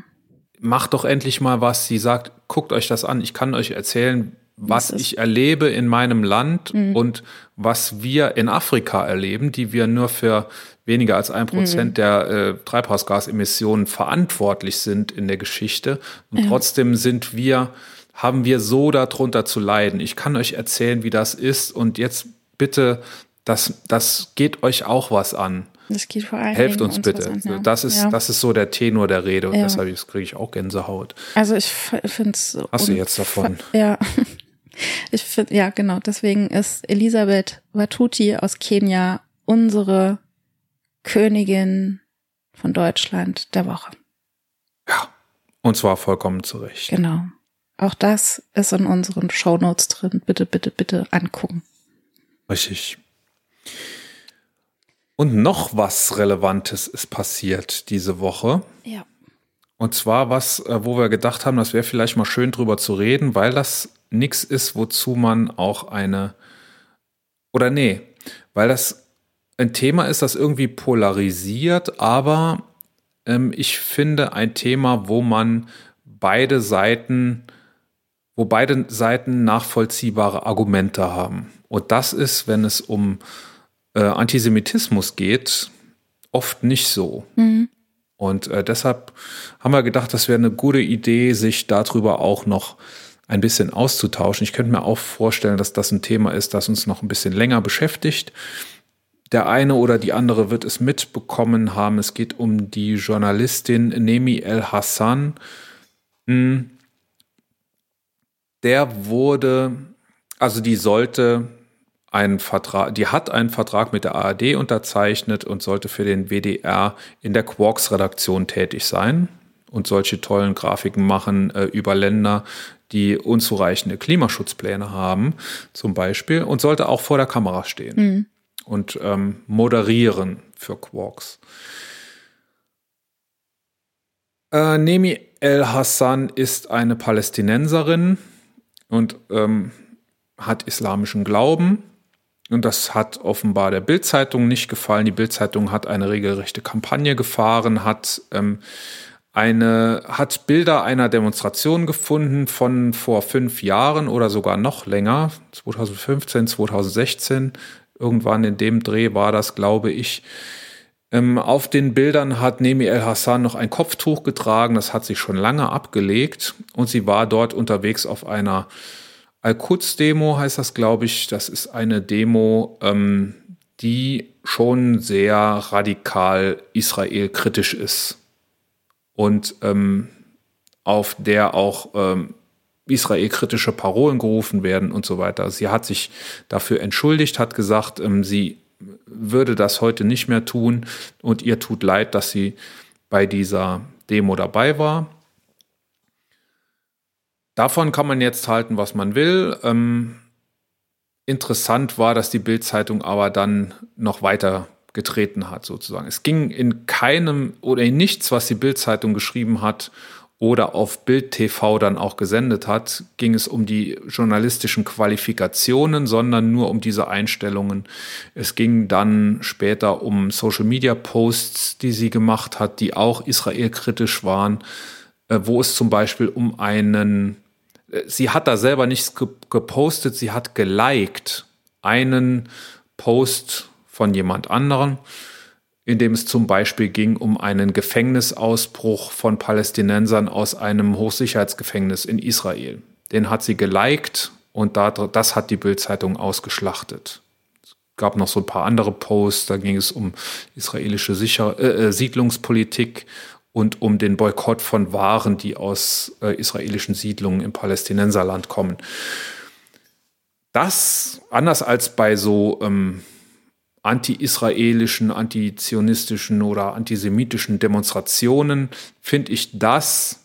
macht doch endlich mal was. Sie sagt, guckt euch das an. Ich kann euch erzählen, was Mhm. ich erlebe in meinem Land und was wir in Afrika erleben, die wir nur für weniger als ein Mhm. Prozent der äh, Treibhausgasemissionen verantwortlich sind in der Geschichte. Und trotzdem sind wir, haben wir so darunter zu leiden. Ich kann euch erzählen, wie das ist. Und jetzt bitte, das, das geht euch auch was an. Das geht vor allem Helft uns bitte. Was an, ja. Das ist, ja. das ist so der Tenor der Rede und Ja. deshalb kriege ich auch Gänsehaut. Also ich finde es. Hast du jetzt davon? Ja. Ich finde, ja, genau. Deswegen ist Elisabeth Watuti aus Kenia unsere Königin von Deutschland der Woche. Ja. Und zwar vollkommen zu Recht. Genau. Auch das ist in unseren Shownotes drin. Bitte, bitte, bitte angucken. Richtig. Und noch was Relevantes ist passiert diese Woche. Ja. Und zwar was, äh, wo wir gedacht haben, das wäre vielleicht mal schön drüber zu reden, weil das nichts ist, wozu man auch eine, oder nee, weil das ein Thema ist, das irgendwie polarisiert, aber ähm, ich finde ein Thema, wo man beide Seiten, wo beide Seiten nachvollziehbare Argumente haben. Und das ist, wenn es um äh, Antisemitismus geht, oft nicht so. Und äh, deshalb haben wir gedacht, das wäre eine gute Idee, sich darüber auch noch ein bisschen auszutauschen. Ich könnte mir auch vorstellen, dass das ein Thema ist, das uns noch ein bisschen länger beschäftigt. Der eine oder die andere wird es mitbekommen haben. Es geht um die Journalistin Nemi El Hassan. Hm. Der wurde, also die sollte einen Vertrag, die hat einen Vertrag mit der ARD unterzeichnet und sollte für den WDR in der Quarks-Redaktion tätig sein und solche tollen Grafiken machen äh, über Länder, die unzureichende Klimaschutzpläne haben, zum Beispiel, und sollte auch vor der Kamera stehen mhm. Und ähm, moderieren für Quarks. Äh, Nemi El Hassan ist eine Palästinenserin und ähm, hat islamischen Glauben. Und das hat offenbar der Bildzeitung nicht gefallen. Die Bildzeitung hat eine regelrechte Kampagne gefahren, hat ähm, eine, hat Bilder einer Demonstration gefunden von vor fünf Jahren oder sogar noch länger, 2015, 2016. Irgendwann in dem Dreh war das, glaube ich. Ähm, auf den Bildern hat Nemi El Hassan noch ein Kopftuch getragen, das hat sich schon lange abgelegt und sie war dort unterwegs auf einer Al-Quds-Demo, heißt das, glaube ich. Das ist eine Demo, ähm, die schon sehr radikal israelkritisch ist und ähm, auf der auch ähm, israelkritische Parolen gerufen werden und so weiter. Sie hat sich dafür entschuldigt, hat gesagt, ähm, sie würde das heute nicht mehr tun und ihr tut leid, dass sie bei dieser Demo dabei war. Davon kann man jetzt halten, was man will. Ähm, interessant war, dass die Bildzeitung aber dann noch weiter getreten hat, sozusagen. Es ging in keinem oder in nichts, was die Bildzeitung geschrieben hat oder auf Bild TV dann auch gesendet hat, ging es um die journalistischen Qualifikationen, sondern nur um diese Einstellungen. Es ging dann später um Social Media Posts, die sie gemacht hat, die auch israelkritisch waren, äh, wo es zum Beispiel um einen, äh, sie hat da selber nichts gepostet, sie hat geliked einen Post von jemand anderem, in dem es zum Beispiel ging um einen Gefängnisausbruch von Palästinensern aus einem Hochsicherheitsgefängnis in Israel. Den hat sie geliked und das hat die Bildzeitung ausgeschlachtet. Es gab noch so ein paar andere Posts, da ging es um israelische Sicher äh, äh Siedlungspolitik und um den Boykott von Waren, die aus äh, israelischen Siedlungen im Palästinenserland kommen. Das, anders als bei so ähm, anti-israelischen, anti-zionistischen oder antisemitischen Demonstrationen finde ich das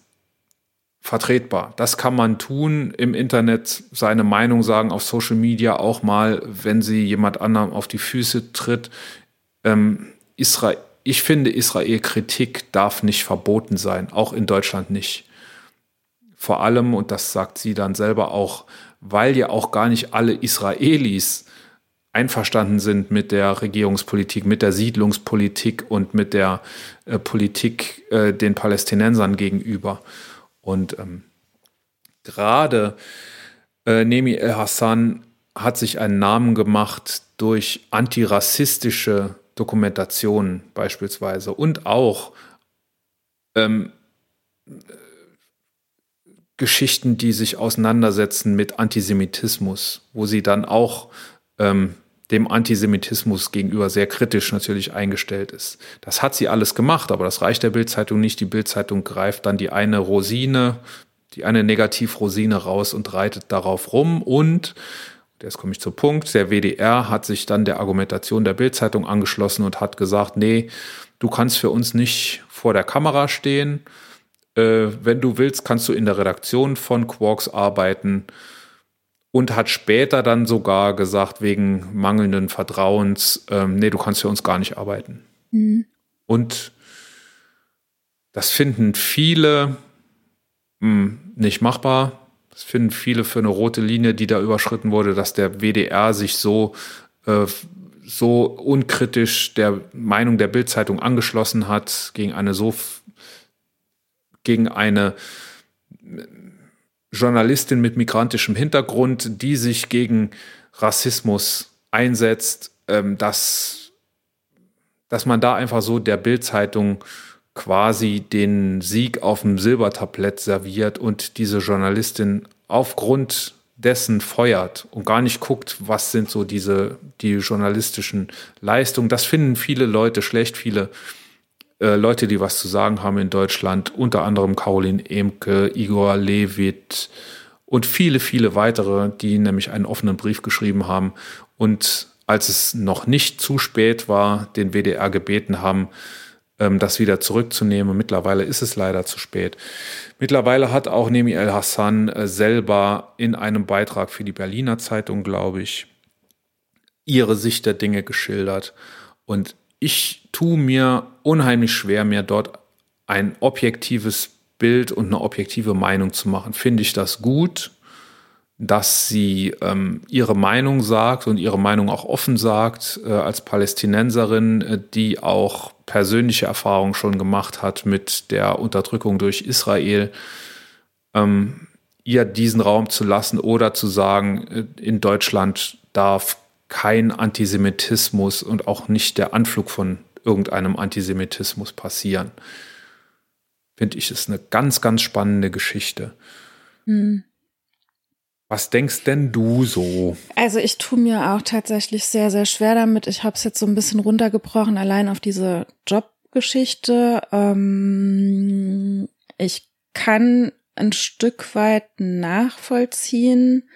vertretbar. Das kann man tun im Internet, seine Meinung sagen, auf Social Media auch mal, wenn sie jemand anderem auf die Füße tritt. Ähm, Israel, ich finde, Israel-Kritik darf nicht verboten sein, auch in Deutschland nicht. Vor allem, und das sagt sie dann selber auch, weil ja auch gar nicht alle Israelis einverstanden sind mit der Regierungspolitik, mit der Siedlungspolitik und mit der äh, Politik äh, den Palästinensern gegenüber. Und ähm, gerade äh, Nemi El Hassan hat sich einen Namen gemacht durch antirassistische Dokumentationen beispielsweise und auch ähm, Geschichten, die sich auseinandersetzen mit Antisemitismus, wo sie dann auch ähm, dem Antisemitismus gegenüber sehr kritisch natürlich eingestellt ist. Das hat sie alles gemacht, aber das reicht der Bildzeitung nicht. Die Bildzeitung greift dann die eine Rosine, die eine Negativrosine raus und reitet darauf rum und Jetzt komme ich zum Punkt. Der WDR hat sich dann der Argumentation der Bildzeitung angeschlossen und hat gesagt, nee, du kannst für uns nicht vor der Kamera stehen. Äh, wenn du willst, kannst du in der Redaktion von Quarks arbeiten und hat später dann sogar gesagt, wegen mangelnden Vertrauens, ähm, nee, du kannst für uns gar nicht arbeiten. Mhm. Und das finden viele mh, hm, nicht machbar. Das finden viele für eine rote Linie, die da überschritten wurde, dass der WDR sich so, äh, so unkritisch der Meinung der Bildzeitung angeschlossen hat gegen eine so gegen eine Journalistin mit migrantischem Hintergrund, die sich gegen Rassismus einsetzt, ähm, dass, dass man da einfach so der Bildzeitung quasi den Sieg auf dem Silbertablett serviert und diese Journalistin aufgrund dessen feuert und gar nicht guckt, was sind so diese die journalistischen Leistungen. Das finden viele Leute schlecht, viele äh, Leute, die was zu sagen haben in Deutschland, unter anderem Caroline Emke, Igor Levit und viele, viele weitere, die nämlich einen offenen Brief geschrieben haben und als es noch nicht zu spät war, den WDR gebeten haben, ähm, das wieder zurückzunehmen. Mittlerweile ist es leider zu spät. Mittlerweile hat auch Nemi El Hassan äh, selber in einem Beitrag für die Berliner Zeitung, glaube ich, ihre Sicht der Dinge geschildert. Und ich tue mir unheimlich schwer, mir dort ein objektives Bild und eine objektive Meinung zu machen. Finde ich das gut? dass sie ähm, ihre Meinung sagt und ihre Meinung auch offen sagt, äh, als Palästinenserin, äh, die auch persönliche Erfahrungen schon gemacht hat mit der Unterdrückung durch Israel, ähm, ihr diesen Raum zu lassen oder zu sagen, äh, in Deutschland darf kein Antisemitismus und auch nicht der Anflug von irgendeinem Antisemitismus passieren. Finde ich, ist eine ganz, ganz spannende Geschichte. Mhm. Was denkst denn du so? Also ich tue mir auch tatsächlich sehr, sehr schwer damit. Ich habe es jetzt so ein bisschen runtergebrochen, allein auf diese Jobgeschichte. Ähm, ich kann ein Stück weit nachvollziehen,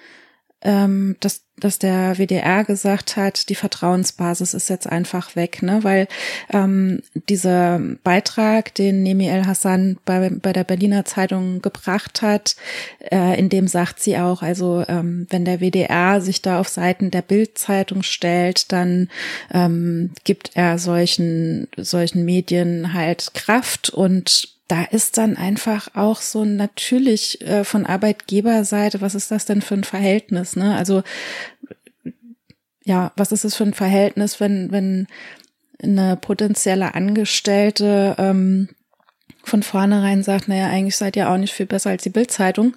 ähm, dass, dass der WDR gesagt hat, die Vertrauensbasis ist jetzt einfach weg, ne? Weil ähm, dieser Beitrag, den Nemi El Hassan bei, bei der Berliner Zeitung gebracht hat, äh, in dem sagt sie auch, also ähm, wenn der WDR sich da auf Seiten der Bildzeitung stellt, dann ähm, gibt er solchen solchen Medien halt Kraft und da ist dann einfach auch so natürlich äh, von Arbeitgeberseite, was ist das denn für ein Verhältnis, ne? Also ja, was ist es für ein Verhältnis, wenn wenn eine potenzielle Angestellte ähm, von vornherein sagt, naja, eigentlich seid ihr auch nicht viel besser als die Bildzeitung,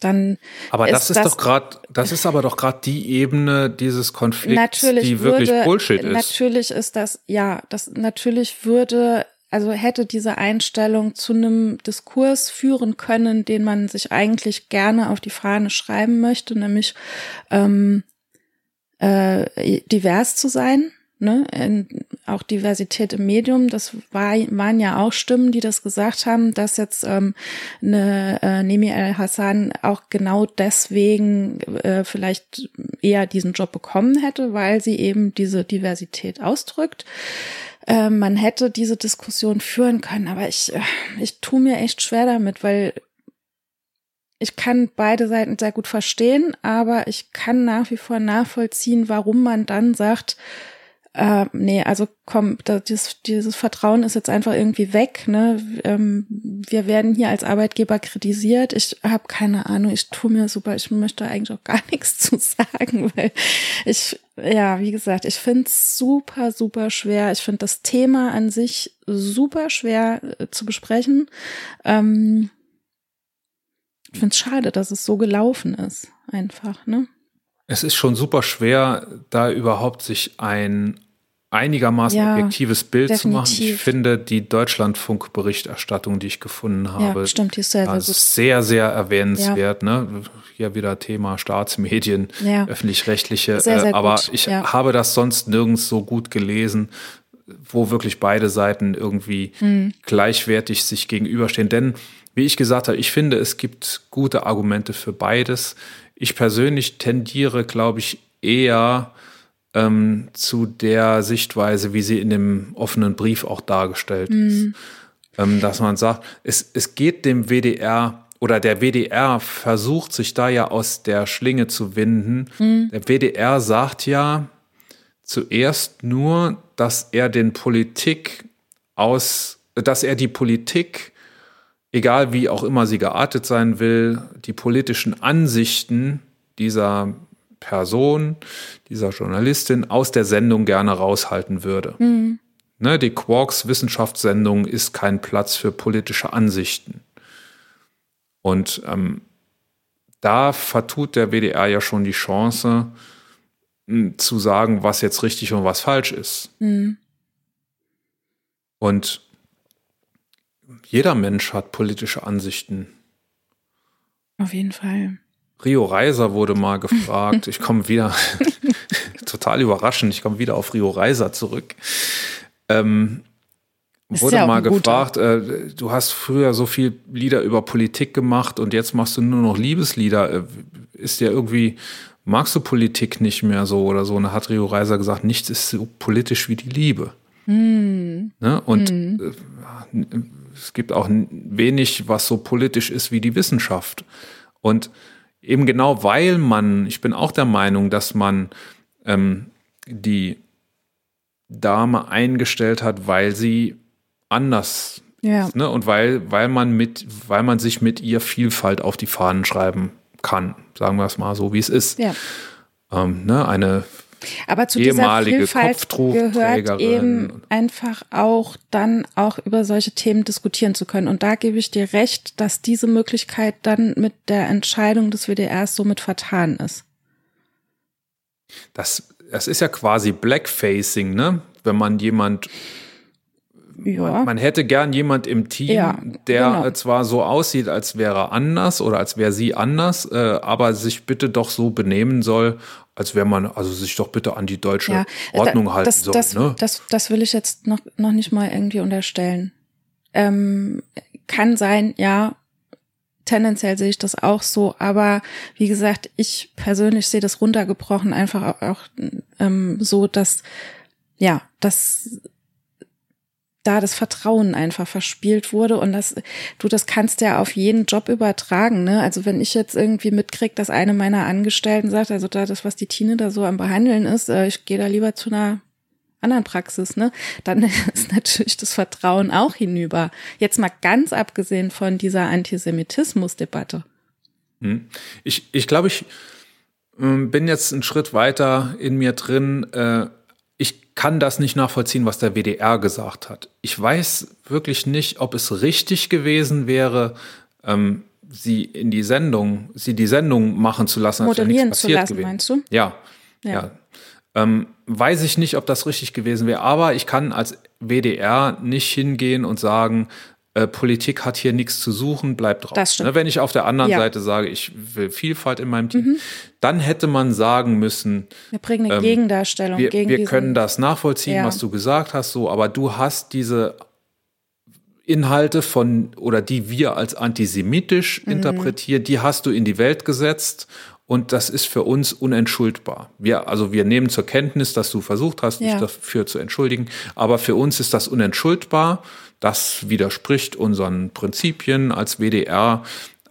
dann aber das ist, das, doch gerade das ist aber doch gerade die Ebene dieses Konflikts die wirklich würde, Bullshit ist natürlich ist das ja das natürlich würde also hätte diese Einstellung zu einem Diskurs führen können, den man sich eigentlich gerne auf die Fahne schreiben möchte, nämlich ähm, äh, divers zu sein. Ne, in, auch Diversität im Medium, das war, waren ja auch Stimmen, die das gesagt haben, dass jetzt ähm, eine äh, Nemi El Hassan auch genau deswegen äh, vielleicht eher diesen Job bekommen hätte, weil sie eben diese Diversität ausdrückt. Äh, man hätte diese Diskussion führen können, aber ich, äh, ich tue mir echt schwer damit, weil ich kann beide Seiten sehr gut verstehen, aber ich kann nach wie vor nachvollziehen, warum man dann sagt, äh, nee, also komm, das, dieses, dieses Vertrauen ist jetzt einfach irgendwie weg. Ne? Ähm, wir werden hier als Arbeitgeber kritisiert. Ich habe keine Ahnung, ich tue mir super, ich möchte eigentlich auch gar nichts zu sagen, weil ich, ja, wie gesagt, ich finde es super, super schwer. Ich finde das Thema an sich super schwer äh, zu besprechen. Ähm, ich finde es schade, dass es so gelaufen ist, einfach, ne? Es ist schon super schwer, da überhaupt sich ein einigermaßen ja, objektives Bild definitiv. zu machen. Ich finde die Deutschlandfunk-Berichterstattung, die ich gefunden habe, ja, stimmt, die ist sehr, sehr, sehr, sehr erwähnenswert. Ja. Ne? Hier wieder Thema Staatsmedien, öffentlich-rechtliche. Äh, aber gut. ich habe das sonst nirgends so gut gelesen, wo wirklich beide Seiten irgendwie mhm. gleichwertig sich gegenüberstehen. Denn, wie ich gesagt habe, ich finde, es gibt gute Argumente für beides. Ich persönlich tendiere, glaube ich, eher ähm, zu der Sichtweise, wie sie in dem offenen Brief auch dargestellt mhm. ist. Ähm, dass man sagt, es, es geht dem WDR oder der WDR versucht sich da ja aus der Schlinge zu winden. Mhm. Der WDR sagt ja zuerst nur, dass er den Politik aus, dass er die Politik, egal wie auch immer sie geartet sein will, die politischen Ansichten dieser Person, dieser Journalistin aus der Sendung gerne raushalten würde. Mhm. Ne, die Quarks Wissenschaftssendung ist kein Platz für politische Ansichten. Und ähm, da vertut der WDR ja schon die Chance, hm, zu sagen, was jetzt richtig und was falsch ist. Mhm. Und jeder Mensch hat politische Ansichten. Auf jeden Fall. Rio Reiser wurde mal gefragt. Ich komme wieder, total überraschend, ich komme wieder auf Rio Reiser zurück. Ähm, wurde ja mal gefragt, äh, du hast früher so viel Lieder über Politik gemacht und jetzt machst du nur noch Liebeslieder. Äh, ist dir irgendwie, magst du Politik nicht mehr so oder so? Und da hat Rio Reiser gesagt, nichts ist so politisch wie die Liebe. Hm. Ne? Und äh, es gibt auch wenig, was so politisch ist wie die Wissenschaft. Und eben genau weil man, ich bin auch der Meinung, dass man ähm, die Dame eingestellt hat, weil sie anders Ja. ist, ne? und weil, weil man mit, weil man sich mit ihr Vielfalt auf die Fahnen schreiben kann, sagen wir es mal so, wie es ist. Ja. Ähm, ne? Eine Aber zu dieser ehemalige Vielfalt gehört eben einfach auch dann auch über solche Themen diskutieren zu können. Und da gebe ich dir recht, dass diese Möglichkeit dann mit der Entscheidung des WDRs somit vertan ist. Das, das ist ja quasi Blackfacing, ne? Wenn man jemand, Ja. man hätte gern jemand im Team, Ja, der genau. zwar so aussieht, als wäre er anders oder als wäre sie anders, äh, aber sich bitte doch so benehmen soll, als wäre man, also sich doch bitte an die deutsche ja. Ordnung Da- halten das, soll. das, ne? das, das will ich jetzt noch, noch nicht mal irgendwie unterstellen. Ähm, kann sein, ja. Tendenziell sehe ich das auch so, aber wie gesagt, ich persönlich sehe das runtergebrochen einfach auch, auch ähm, so, dass ja, dass da das Vertrauen einfach verspielt wurde und das, du, das kannst ja auf jeden Job übertragen, ne? Also wenn ich jetzt irgendwie mitkrieg, dass eine meiner Angestellten sagt, also da das, was die Tine da so am Behandeln ist, äh, ich gehe da lieber zu einer anderen Praxis, ne? Dann ist natürlich das Vertrauen auch hinüber. Jetzt mal ganz abgesehen von dieser Antisemitismus-Debatte. Hm. Ich, ich glaube, ich ähm, bin jetzt einen Schritt weiter in mir drin. Äh, kann das nicht nachvollziehen, was der WDR gesagt hat. Ich weiß wirklich nicht, ob es richtig gewesen wäre, ähm, sie in die Sendung, sie die Sendung machen zu lassen, als Moderieren nichts zu passiert lassen, gewesen. meinst du? Ja, Ja. ja. Ähm, weiß ich nicht, ob das richtig gewesen wäre, aber ich kann als WDR nicht hingehen und sagen, äh, Politik hat hier nichts zu suchen, bleibt drauf. Das stimmt. Ne, wenn ich auf der anderen Ja. Mhm. Seite sage, ich will Vielfalt in meinem Team, dann hätte man sagen müssen, Wir bringen eine Gegendarstellung Ähm, wir, gegen wir diesen, können das nachvollziehen, Ja. was du gesagt hast, so, aber du hast diese Inhalte von oder die wir als antisemitisch Mhm. interpretieren, die hast du in die Welt gesetzt und das ist für uns unentschuldbar. Wir, also wir nehmen zur Kenntnis, dass du versucht hast, dich Ja. dafür zu entschuldigen, aber für uns ist das unentschuldbar. Das widerspricht unseren Prinzipien als WDR,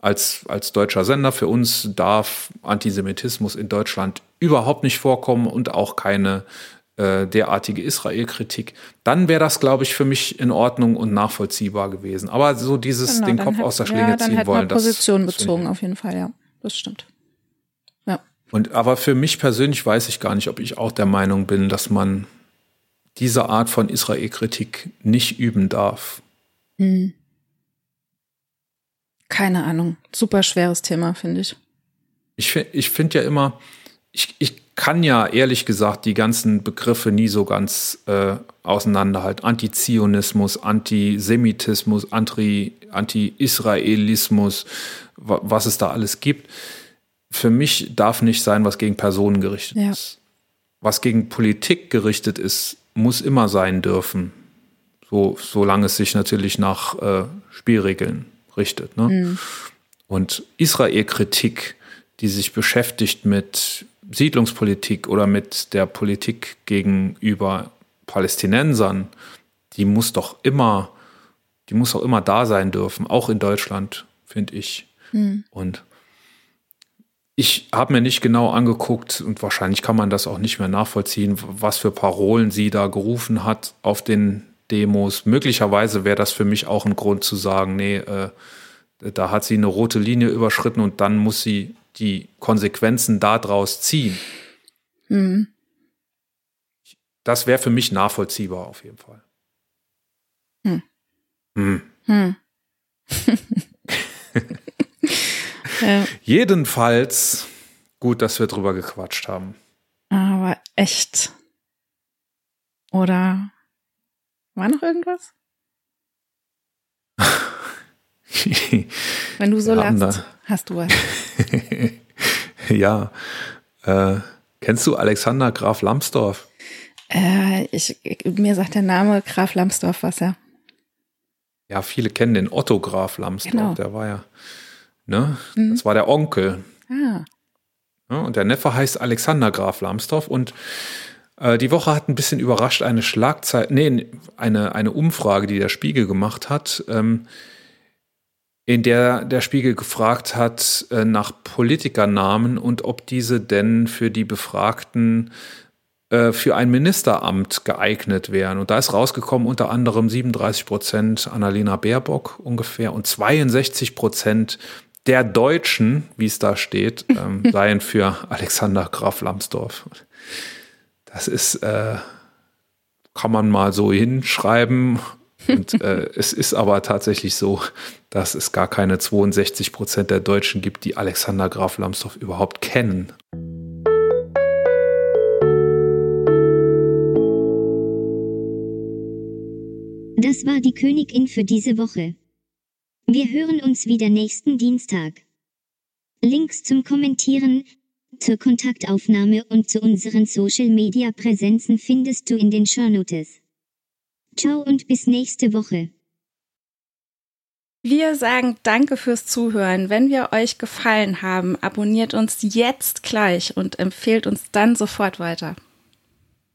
als, als deutscher Sender. Für uns darf Antisemitismus in Deutschland überhaupt nicht vorkommen und auch keine äh, derartige Israel-Kritik, dann wäre das, glaube ich, für mich in Ordnung und nachvollziehbar gewesen. Aber so dieses Genau, den Kopf hätt- aus der ja, Schlinge dann ziehen wollen, das, Position das bezogen, auf jeden Fall, ja. Das stimmt. Ja. Und aber für mich persönlich weiß ich gar nicht, ob ich auch der Meinung bin, dass man diese Art von Israel-Kritik nicht üben darf. Keine Ahnung. Super schweres Thema, finde ich. Ich, ich finde ja immer, ich, ich kann ja ehrlich gesagt die ganzen Begriffe nie so ganz äh, auseinanderhalten. Antizionismus, Antisemitismus, Anti, Anti-Israelismus, wa- was es da alles gibt. Für mich darf nicht sein, was gegen Personen gerichtet Ja. ist. Was gegen Politik gerichtet ist, muss immer sein dürfen. So, solange es sich natürlich nach äh, Spielregeln richtet. Ne? Und Israel-Kritik, die sich beschäftigt mit Siedlungspolitik oder mit der Politik gegenüber Palästinensern, die muss doch immer, die muss auch immer da sein dürfen, auch in Deutschland, finde ich. Und ich habe mir nicht genau angeguckt und wahrscheinlich kann man das auch nicht mehr nachvollziehen, was für Parolen sie da gerufen hat auf den Demos. Möglicherweise wäre das für mich auch ein Grund zu sagen, nee, äh, da hat sie eine rote Linie überschritten und dann muss sie die Konsequenzen daraus ziehen. Das wäre für mich nachvollziehbar auf jeden Fall. Hm. Hm. Hm. ja, Jedenfalls gut, dass wir drüber gequatscht haben. aber echt. Oder war noch irgendwas? Wenn du so lachst, hast du was. Ja. Äh, kennst du Alexander Graf Lambsdorff? Äh, ich, mir sagt der Name Graf Lambsdorff was, ja. Ja, viele kennen den Otto Graf Lambsdorff, Genau. der war ja, ne? Das war der Onkel. Ah, Ja, und der Neffe heißt Alexander Graf Lambsdorff und äh, die Woche hat ein bisschen überrascht eine Schlagzeile, nee, eine, eine Umfrage, die der Spiegel gemacht hat, ähm, in der der Spiegel gefragt hat äh, nach Politikernamen und ob diese denn für die Befragten äh, für ein Ministeramt geeignet wären. Und da ist rausgekommen unter anderem 37 Prozent Annalena Baerbock ungefähr und 62 Prozent der Deutschen, wie es da steht, ähm, seien für Alexander Graf Lambsdorff. Das ist, äh, kann man mal so hinschreiben. Und äh, es ist aber tatsächlich so, dass es gar keine 62 Prozent der Deutschen gibt, die Alexander Graf Lambsdorff überhaupt kennen. Das war die Königin für diese Woche. Wir hören uns wieder nächsten Dienstag. Links zum Kommentieren, zur Kontaktaufnahme und zu unseren Social Media Präsenzen findest du in den Shownotes. Ciao und bis nächste Woche. Wir sagen Danke fürs Zuhören. Wenn wir euch gefallen haben, abonniert uns jetzt gleich und empfehlt uns dann sofort weiter.